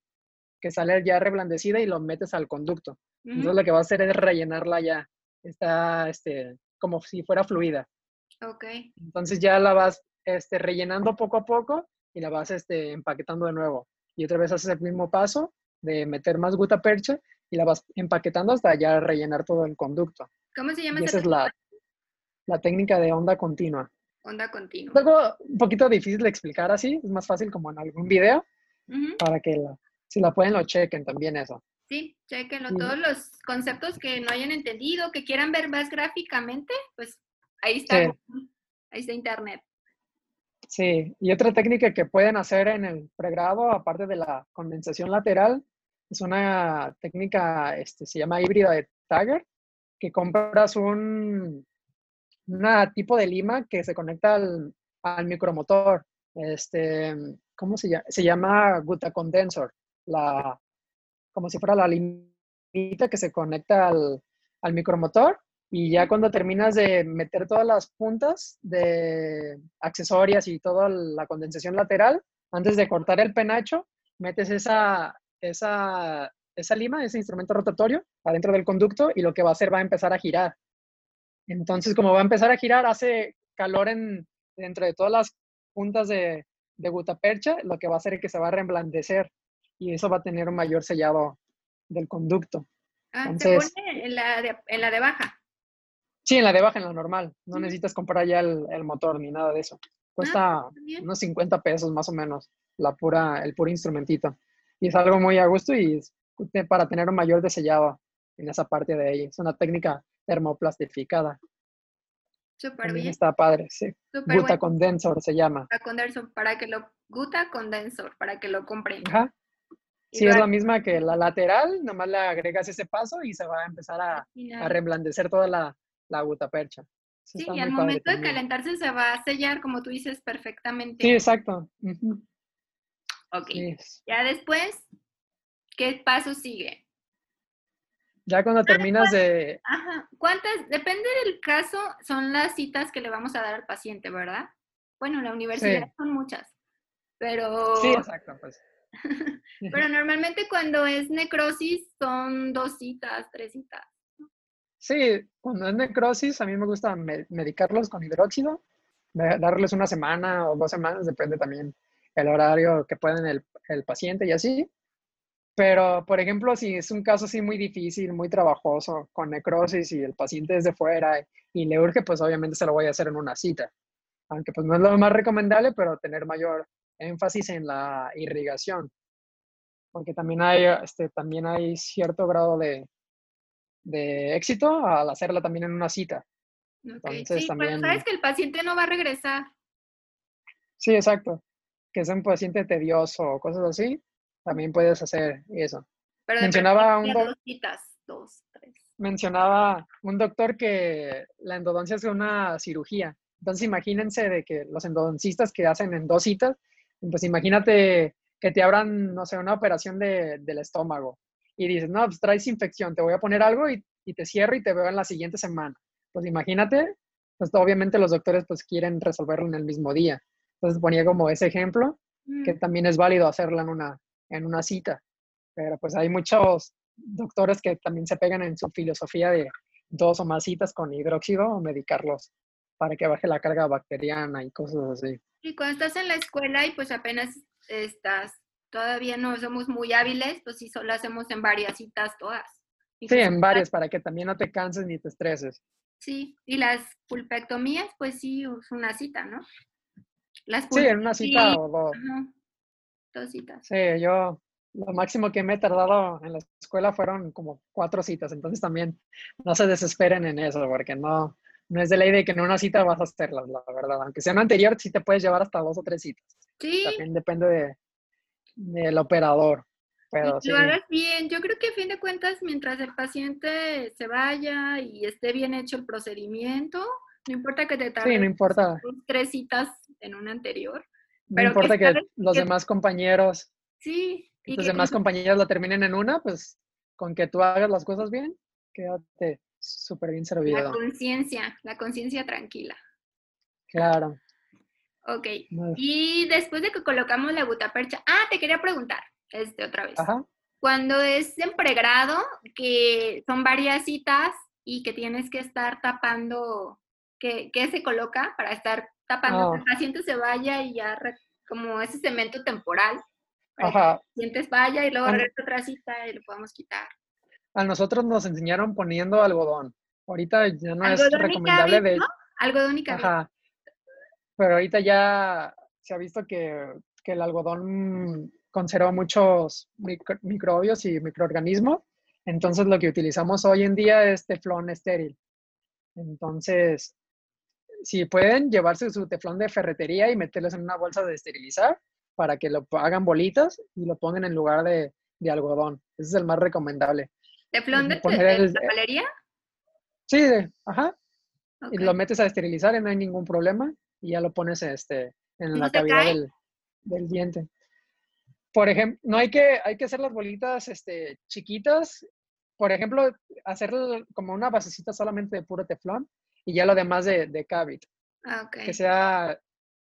que sale ya reblandecida y lo metes al conducto. Entonces Ujú. lo que va a hacer es rellenarla ya. Está este, como si fuera fluida. Ok. Entonces ya la vas este, rellenando poco a poco y la vas este, empaquetando de nuevo. Y otra vez haces el mismo paso de meter más gutapercha y la vas empaquetando hasta ya rellenar todo el conducto. ¿Cómo se llama Y esa esa es la, la técnica de onda continua. onda continua? Es algo un poquito difícil de explicar así, es más fácil como en algún video Ujú. para que la- si la pueden lo chequen también eso. Sí, chequenlo. Sí. Todos los conceptos que no hayan entendido, que quieran ver más gráficamente, pues ahí está. Sí. Ahí está internet. Sí, y otra técnica que pueden hacer en el pregrado, aparte de la condensación lateral, es una técnica, este, se llama híbrida de Tagger, que compras un una tipo de lima que se conecta al, al micromotor. Este, ¿Cómo se llama? Se llama Condensor, la, como si fuera la limita que se conecta al, al micromotor y ya cuando terminas de meter todas las puntas de accesorias y toda la condensación lateral, antes de cortar el penacho, metes esa, esa, esa lima, ese instrumento rotatorio, adentro del conducto y lo que va a hacer va a empezar a girar. Entonces, como va a empezar a girar, hace calor en, dentro de todas las puntas de, de gutapercha, lo que va a hacer es que se va a reblandecer y eso va a tener un mayor sellado del conducto. Ah, pone en la, de, en la de baja. Sí, en la de baja, en la normal. No necesitas comprar ya el, el, motor ni nada de eso. Cuesta ah, unos 50 pesos más o menos la pura, el puro instrumentito. Y es algo muy a gusto y para tener un mayor desellado en esa parte de ahí. Es una técnica termoplastificada. Súper bien. Está padre, sí. Guta Condensor se llama. Guta Condensor, para que lo, Guta Condensor, para que lo compren. Ajá. Sí, es la misma que la lateral, nomás le agregas ese paso y se va a empezar a, a reblandecer toda la, la guta percha. sí, y al momento de calentarse se va a sellar, como tú dices, perfectamente. Sí, exacto. Ok. Ya después, ¿qué paso sigue? Ya cuando terminas de... Ajá. ¿Cuántas? Depende del caso, son las citas que le vamos a dar al paciente, ¿verdad? Bueno, en la universidad son muchas, pero... Sí, exacto, pues. pero normalmente cuando es necrosis son dos citas, tres citas. Sí, cuando es necrosis a mí me gusta medicarlos con hidróxido, darles una semana o dos semanas, depende también el horario que pueden el, el paciente y así. Pero, por ejemplo, si es un caso así muy difícil, muy trabajoso, con necrosis y el paciente es de fuera y le urge, pues obviamente se lo voy a hacer en una cita. Aunque pues no es lo más recomendable, pero tener mayor énfasis en la irrigación. Porque también hay, este, también hay cierto grado de, de éxito al hacerla también en una cita. Entonces, sí, también... sabes que el paciente no va a regresar. Sí, exacto. Que es un paciente tedioso o cosas así, también puedes hacer eso. Pero mencionaba un dos citas, dos, tres. Mencionaba un doctor que la endodoncia es una cirugía. Entonces imagínense de que los endodoncistas que hacen en dos citas, pues imagínate que te abran, no sé, una operación de, del estómago y dices, no, pues traes infección, te voy a poner algo y, y, te cierro y te veo en la siguiente semana. Pues imagínate, pues obviamente los doctores pues quieren resolverlo en el mismo día. Entonces ponía como ese ejemplo, que mm. también es válido hacerlo en una, en una cita. Pero pues hay muchos doctores que también se pegan en su filosofía de dos o más citas con hidróxido o medicarlos para que baje la carga bacteriana y cosas así. Y cuando estás en la escuela y pues apenas estás, todavía no somos muy hábiles, pues sí, solo hacemos en varias citas todas. sí, en varias, para que también no te canses ni te estreses. Sí, y las pulpectomías, pues sí, es una cita, ¿no? Las sí, en una cita o dos citas. Sí, yo lo máximo que me he tardado en la escuela fueron como cuatro citas, entonces también no se desesperen en eso, porque no, no es de ley de que en una cita vas a hacerlas, la verdad. Aunque sea una anterior, sí te puedes llevar hasta dos o tres citas. Sí. También depende de, del operador. Pero y lo hagas bien. Yo creo que a fin de cuentas, mientras el paciente se vaya y esté bien hecho el procedimiento, no importa que te tardes sí, no importa. tres citas en una anterior, no importa que, los demás compañeros, sí, y los demás compañeros la terminen en una, pues con que tú hagas las cosas bien, quédate súper bien servido. La conciencia, la conciencia tranquila. Claro. Ok. Y después de que colocamos la gutapercha, ah, te quería preguntar, este otra vez. Ajá. Cuando es en pregrado, que son varias citas y que tienes que estar tapando, ¿qué, se coloca para estar tapando que el paciente se vaya y ya como ese cemento temporal. Para que el paciente vaya y luego regresa otra cita y lo podemos quitar. A nosotros nos enseñaron poniendo algodón. Ahorita ya no es recomendable de... Algodón y Ajá. Pero ahorita ya se ha visto que, que el algodón conserva muchos microbios y microorganismos. Entonces lo que utilizamos hoy en día es teflón estéril. Entonces, si pueden llevarse su teflón de ferretería y meterlos en una bolsa de esterilizar para que lo hagan bolitas y lo pongan en lugar de, de algodón. Ese es el más recomendable. ¿Teflón de, de, papelería? Sí, ajá. Y lo metes a esterilizar y no hay ningún problema. Y ya lo pones este, en la cavidad del, del, diente. Por ejemplo, no hay que, hay que hacer las bolitas este, chiquitas. Por ejemplo, hacer como una basecita solamente de puro teflón y ya lo demás de, de Cavit. Ah, Que sea,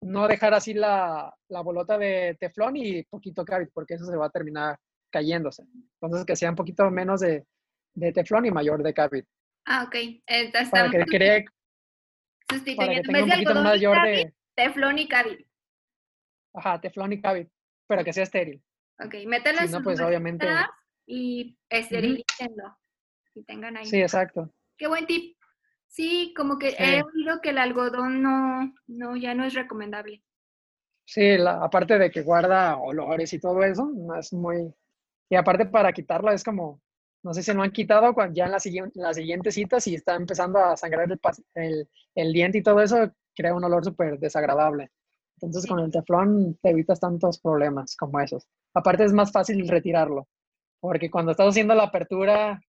no dejar así la, la bolota de teflón y poquito Cavit, porque eso se va a terminar cayéndose. Entonces, que sea un poquito menos de, de teflón y mayor de Cavit. Ah, ok. Entonces, para que cree, para que tenga un poquito mayor de... Teflón y Cavit. Ajá, teflón y Cavit, pero que sea estéril. Ok, mételas si no, pues obviamente... y esterilícenlo. Si tengan ahí. Sí, exacto. Qué buen tip. Sí, como que he oído que el algodón no, no, ya no es recomendable. Sí, la, aparte de que guarda olores y todo eso, no es muy... Y aparte para quitarlo es como, no sé si lo han quitado ya en la, siguiente, la siguiente cita, si está empezando a sangrar el, el, el diente y todo eso, crea un olor súper desagradable. Entonces con el teflón te evitas tantos problemas como esos. Aparte es más fácil retirarlo, porque cuando estás haciendo la apertura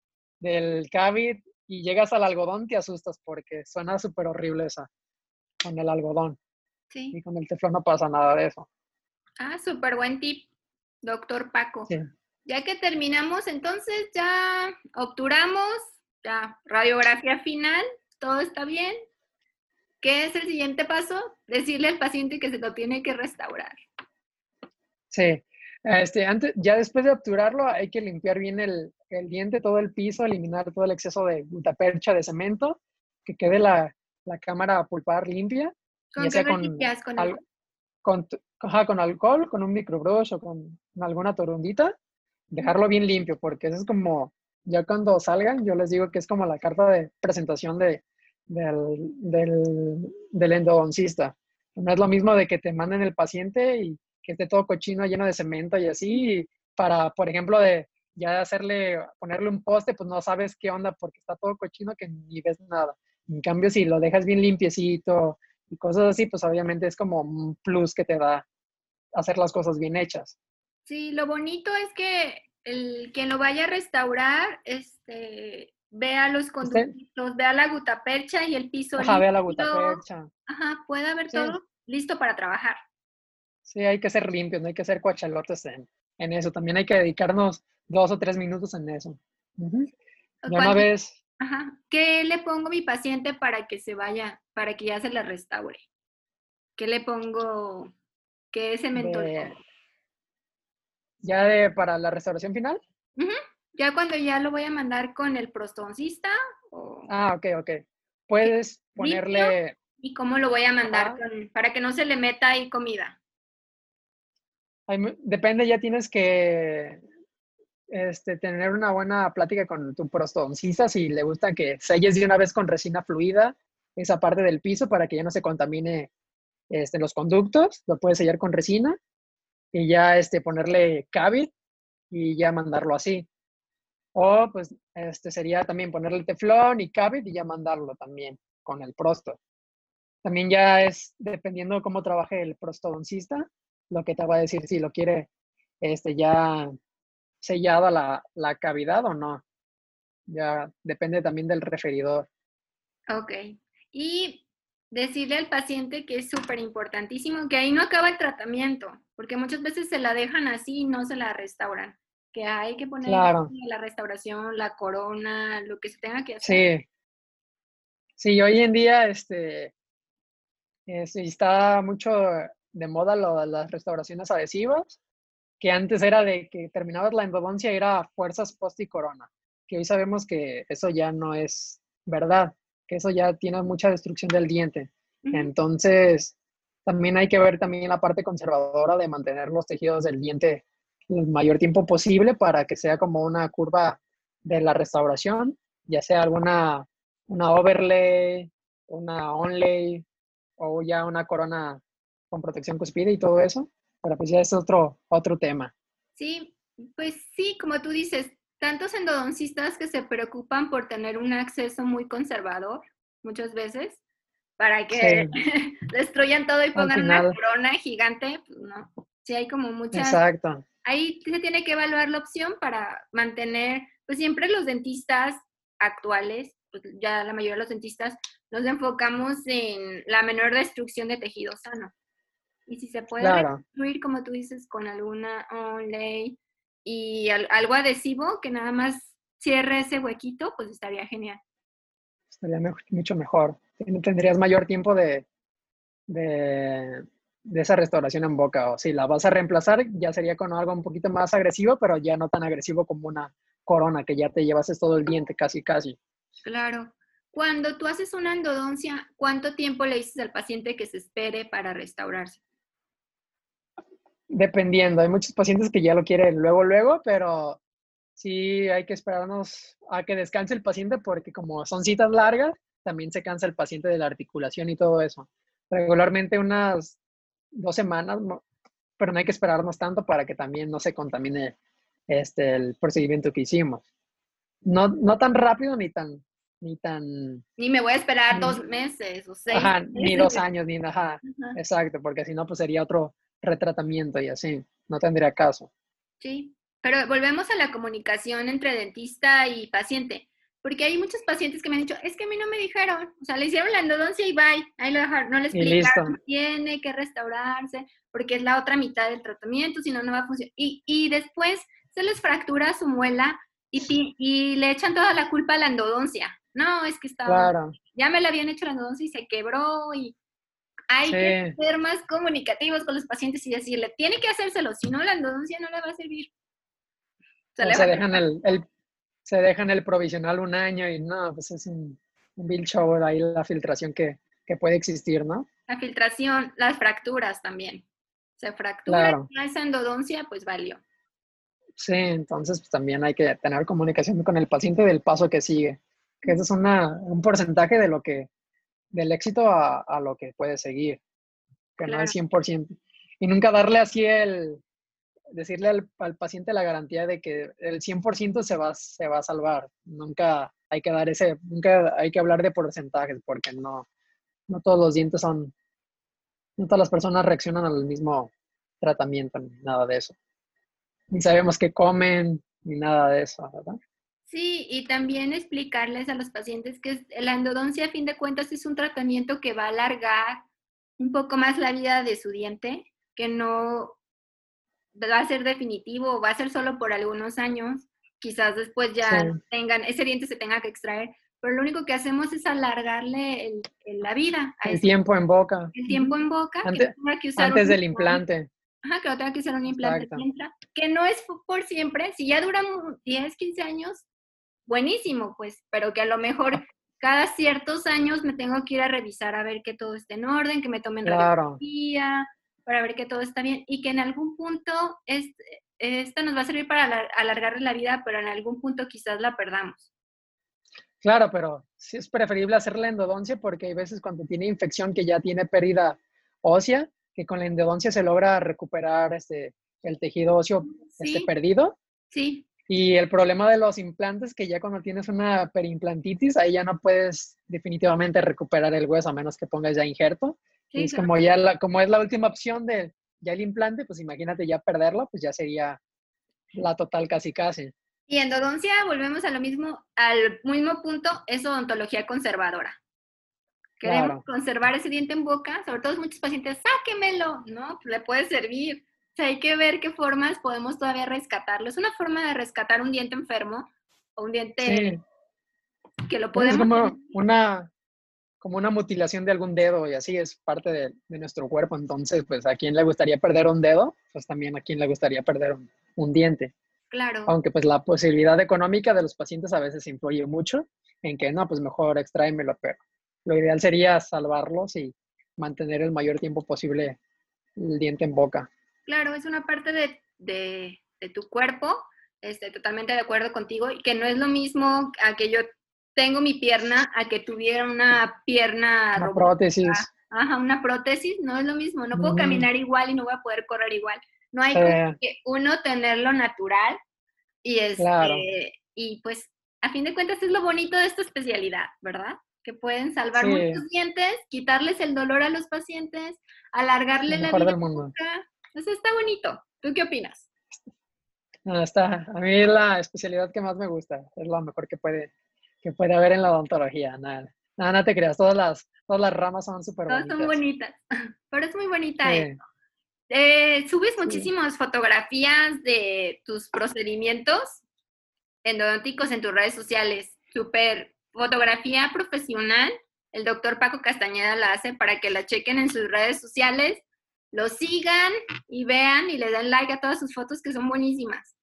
del cavit y llegas al algodón te asustas porque suena súper horrible esa con el algodón. Sí. Y con el teflón no pasa nada de eso. Ah, súper buen tip, doctor Paco. Ya que terminamos, entonces ya obturamos, ya radiografía final, todo está bien. ¿Qué es el siguiente paso? Decirle al paciente que se lo tiene que restaurar. Sí, este, antes, ya después de obturarlo hay que limpiar bien el, el diente, todo el piso, eliminar todo el exceso de gutapercha de cemento, que quede la, la cámara pulpar limpia. ¿Con qué con, limpias? ¿Con, con, con, alcohol, con un microbrush o con alguna torundita, dejarlo bien limpio, porque eso es como, ya cuando salgan, yo les digo que es como la carta de presentación de, del, del, del endodoncista. No es lo mismo de que te manden el paciente y que esté todo cochino, lleno de cemento y así, para, por ejemplo, de ya hacerle, ponerle un poste, pues no sabes qué onda porque está todo cochino que ni ves nada. En cambio, si lo dejas bien limpiecito y cosas así, pues obviamente es como un plus que te da hacer las cosas bien hechas. Sí, lo bonito es que el quien lo vaya a restaurar, este, vea los conductos, vea la gutapercha y el piso. Ajá, vea la gutapercha. Ajá, puede haber todo listo para trabajar. Sí, hay que ser limpios, no hay que ser cuachalotes en, en eso. También hay que dedicarnos dos o tres minutos en eso. Ya una vez. Ajá. ¿Qué le pongo a mi paciente para que se vaya, para que ya se le restaure? ¿Qué le pongo? ¿Qué cemento de, ¿Ya de, para la restauración final? Ya cuando ya lo voy a mandar con el prostoncista. Ah, ok, ok. Puedes ponerle... ¿Y cómo lo voy a mandar? para que no se le meta ahí comida. Depende, ya tienes que este, tener una buena plática con tu prostodoncista si le gusta que selles de una vez con resina fluida esa parte del piso para que ya no se contamine este, los conductos, lo puedes sellar con resina y ya este, ponerle cavit y ya mandarlo así. O pues este sería también ponerle teflón y cavit y ya mandarlo también con el prosto. También ya es dependiendo cómo trabaje el prostodoncista, lo que te va a decir si lo quiere este, ya sellada la, la cavidad o no. Ya depende también del referidor. Ok. Y decirle al paciente que es súper importantísimo que ahí no acaba el tratamiento, porque muchas veces se la dejan así y no se la restauran que hay que poner la restauración, la corona, lo que se tenga que hacer. Sí. Sí, hoy en día este, está mucho de moda lo, las restauraciones adhesivas, que antes era de que terminabas la endodoncia y era fuerzas post y corona, que hoy sabemos que eso ya no es verdad, que eso ya tiene mucha destrucción del diente. Entonces, también hay que ver también la parte conservadora de mantener los tejidos del diente el mayor tiempo posible para que sea como una curva de la restauración, ya sea alguna una overlay, una onlay o ya una corona con protección cuspide y todo eso, pero pues ya es otro, otro tema. Sí, pues sí, como tú dices, tantos endodoncistas que se preocupan por tener un acceso muy conservador muchas veces, para que destruyan todo y pongan una corona gigante, pues no. Sí, hay como muchas... Exacto. Ahí se tiene que evaluar la opción para mantener, pues siempre los dentistas actuales, pues ya la mayoría de los dentistas, nos enfocamos en la menor destrucción de tejido sano. Y si se puede claro. como tú dices, con alguna onlay y algo adhesivo que nada más cierre ese huequito, pues estaría genial. Estaría mucho mejor. Tendrías mayor tiempo de, de, esa restauración en boca. O si la vas a reemplazar, ya sería con algo un poquito más agresivo, pero ya no tan agresivo como una corona, que ya te llevas todo el diente casi, casi. Claro. Cuando tú haces una endodoncia, ¿cuánto tiempo le dices al paciente que se espere para restaurarse? Dependiendo, hay muchos pacientes que ya lo quieren luego, luego, pero sí hay que esperarnos a que descanse el paciente porque como son citas largas, también se cansa el paciente de la articulación y todo eso. Regularmente unas dos semanas, pero no hay que esperarnos tanto para que también no se contamine este, el procedimiento que hicimos. No, no tan rápido ni tan, ni tan... Ni me voy a esperar dos meses o seis. Ajá, ni dos años, ni nada. Exacto, porque si no, pues sería otro retratamiento y así. No tendría caso. Sí, pero volvemos a la comunicación entre dentista y paciente. Porque hay muchos pacientes que me han dicho, es que a mí no me dijeron, o sea, le hicieron la endodoncia y bye, ahí lo dejaron, no le explicaron, tiene que restaurarse, porque es la otra mitad del tratamiento, si no, no va a funcionar. Y, y después se les fractura su muela y, y, le echan toda la culpa a la endodoncia. No, es que estaba, ya me la habían hecho la endodoncia y se quebró y hay que ser más comunicativos con los pacientes y decirle, tiene que hacérselo, si no la endodoncia no le va a servir. Se, dejan el, se dejan el provisional un año y no, pues es un, un bill show ahí la filtración que, que, puede existir, ¿no? La filtración, las fracturas también. Se fractura esa endodoncia, pues valió. Sí, entonces pues, también hay que tener comunicación con el paciente del paso que sigue, que ese es una, un porcentaje de lo que, del éxito a, a lo que puede seguir, que no es 100%. Y nunca darle así el, decirle al, al, paciente la garantía de que el 100% se va, se va a salvar. Nunca hay que dar ese, nunca hay que hablar de porcentajes porque no, no todos los dientes son, no todas las personas reaccionan al mismo tratamiento, ni nada de eso. Ni sabemos qué comen, ni nada de eso, ¿verdad? Sí, y también explicarles a los pacientes que la endodoncia, a fin de cuentas, es un tratamiento que va a alargar un poco más la vida de su diente, que no va a ser definitivo, va a ser solo por algunos años, quizás después ya tengan, ese diente se tenga que extraer, pero lo único que hacemos es alargarle el, la vida. el tiempo en boca. El tiempo en boca. Antes, antes del implante. Ajá, que no tenga que usar un implante que no es por siempre, si ya duran 10, 15 años, buenísimo, pues, pero que a lo mejor cada ciertos años me tengo que ir a revisar a ver que todo esté en orden, que me tomen claro. radiografía, para ver que todo está bien y que en algún punto este, esta nos va a servir para alargar la vida, pero en algún punto quizás la perdamos. Claro, pero sí es preferible hacer la endodoncia porque hay veces cuando tiene infección que ya tiene pérdida ósea, que con la endodoncia se logra recuperar este, el tejido óseo este, perdido. Sí. Y el problema de los implantes, que ya cuando tienes una perimplantitis, ahí ya no puedes definitivamente recuperar el hueso a menos que pongas ya injerto es como ya la, como es la última opción de ya el implante, pues imagínate ya perderlo, pues ya sería la total casi casi. Y endodoncia, volvemos a lo mismo, al mismo punto, es odontología conservadora. Queremos conservar ese diente en boca, sobre todo muchos pacientes, sáquemelo, ¿no? Le puede servir. Sea, hay que ver qué formas podemos todavía rescatarlo. Es una forma de rescatar un diente enfermo o un diente que lo podemos... Es como una, como una mutilación de algún dedo y así es parte de, nuestro cuerpo. Entonces, pues a quien le gustaría perder un dedo, pues también a quien le gustaría perder un, diente. Claro. Aunque pues la posibilidad económica de los pacientes a veces influye mucho en que no, pues mejor extráemelo, pero lo ideal sería salvarlos y mantener el mayor tiempo posible el diente en boca. Claro, es una parte de, de, de tu cuerpo, este, totalmente de acuerdo contigo, y que no es lo mismo a que yo tengo mi pierna a que tuviera una pierna... Una prótesis. Ajá, una prótesis, no es lo mismo, no puedo caminar igual y no voy a poder correr igual. No hay que uno tenerlo natural y, este, y pues a fin de cuentas es lo bonito de esta especialidad, ¿verdad? que pueden salvar muchos dientes, quitarles el dolor a los pacientes, alargarle la vida. Eso está bonito. ¿Tú qué opinas? No, está. A mí la especialidad que más me gusta, es lo mejor que puede, que puede haber en la odontología. Nada, nada, no te creas, todas las, todas las ramas son súper bonitas. Todas son bonitas, pero es muy bonita eh, subes muchísimas fotografías de tus procedimientos endodónticos en tus redes sociales. Súper fotografía profesional. El doctor Paco Castañeda la hace para que la chequen en sus redes sociales, lo sigan y vean y le den like a todas sus fotos que son buenísimas.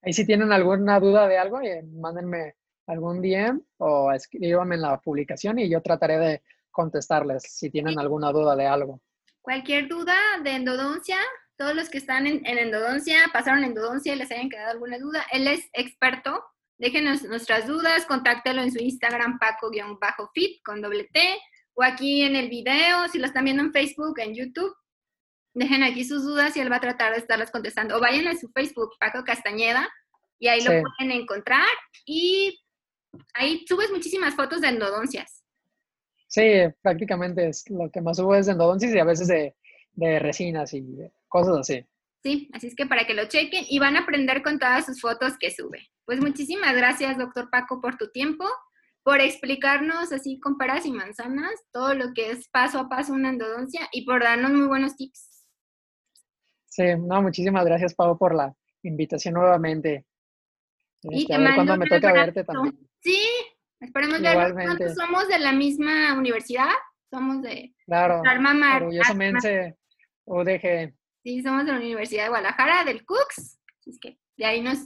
Ahí si tienen alguna duda de algo, eh, mándenme algún DM o escríbanme en la publicación y yo trataré de contestarles si tienen alguna duda de algo. Cualquier duda de endodoncia, todos los que están en, endodoncia, pasaron endodoncia y les hayan quedado alguna duda, él es experto. Déjenos nuestras dudas, contáctelo en su Instagram, paco-fit con doble T, o aquí en el video, si lo están viendo en Facebook, en YouTube. Dejen aquí sus dudas y él va a tratar de estarlas contestando. O vayan a su Facebook, Paco Castañeda, y ahí lo pueden encontrar. Y ahí subes muchísimas fotos de endodoncias. Sí, prácticamente es lo que más subo es de endodoncias y a veces de, resinas y cosas así. Sí, así es que para que lo chequen y van a aprender con todas sus fotos que sube. Pues muchísimas gracias, doctor Paco, por tu tiempo, por explicarnos así con peras y manzanas todo lo que es paso a paso una endodoncia y por darnos muy buenos tips. Sí, no, muchísimas gracias, Pau, por la invitación nuevamente. y este, te cuando me toca verte también. Sí, Esperemos ver, somos de la misma universidad, somos de claro, orgullosamente UDG. Sí, somos de la Universidad de Guadalajara, del CUCS, es que de ahí nos,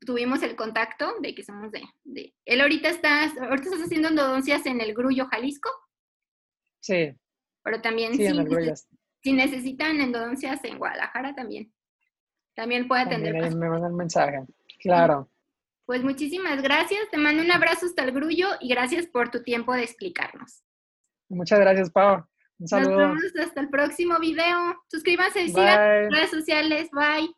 tuvimos el contacto de que somos de, de, Él ahorita está, ahorita estás haciendo endodoncias en el Grullo, Jalisco. Sí. Pero también sí, si, necesitan endodoncias en Guadalajara también. También puede atender. También me mandan mensaje. Claro. Pues muchísimas gracias, te mando un abrazo hasta el grullo y gracias por tu tiempo de explicarnos. Muchas gracias, Pau. Un saludo. Nos vemos hasta el próximo video. Suscríbanse y sigan en redes sociales. Bye.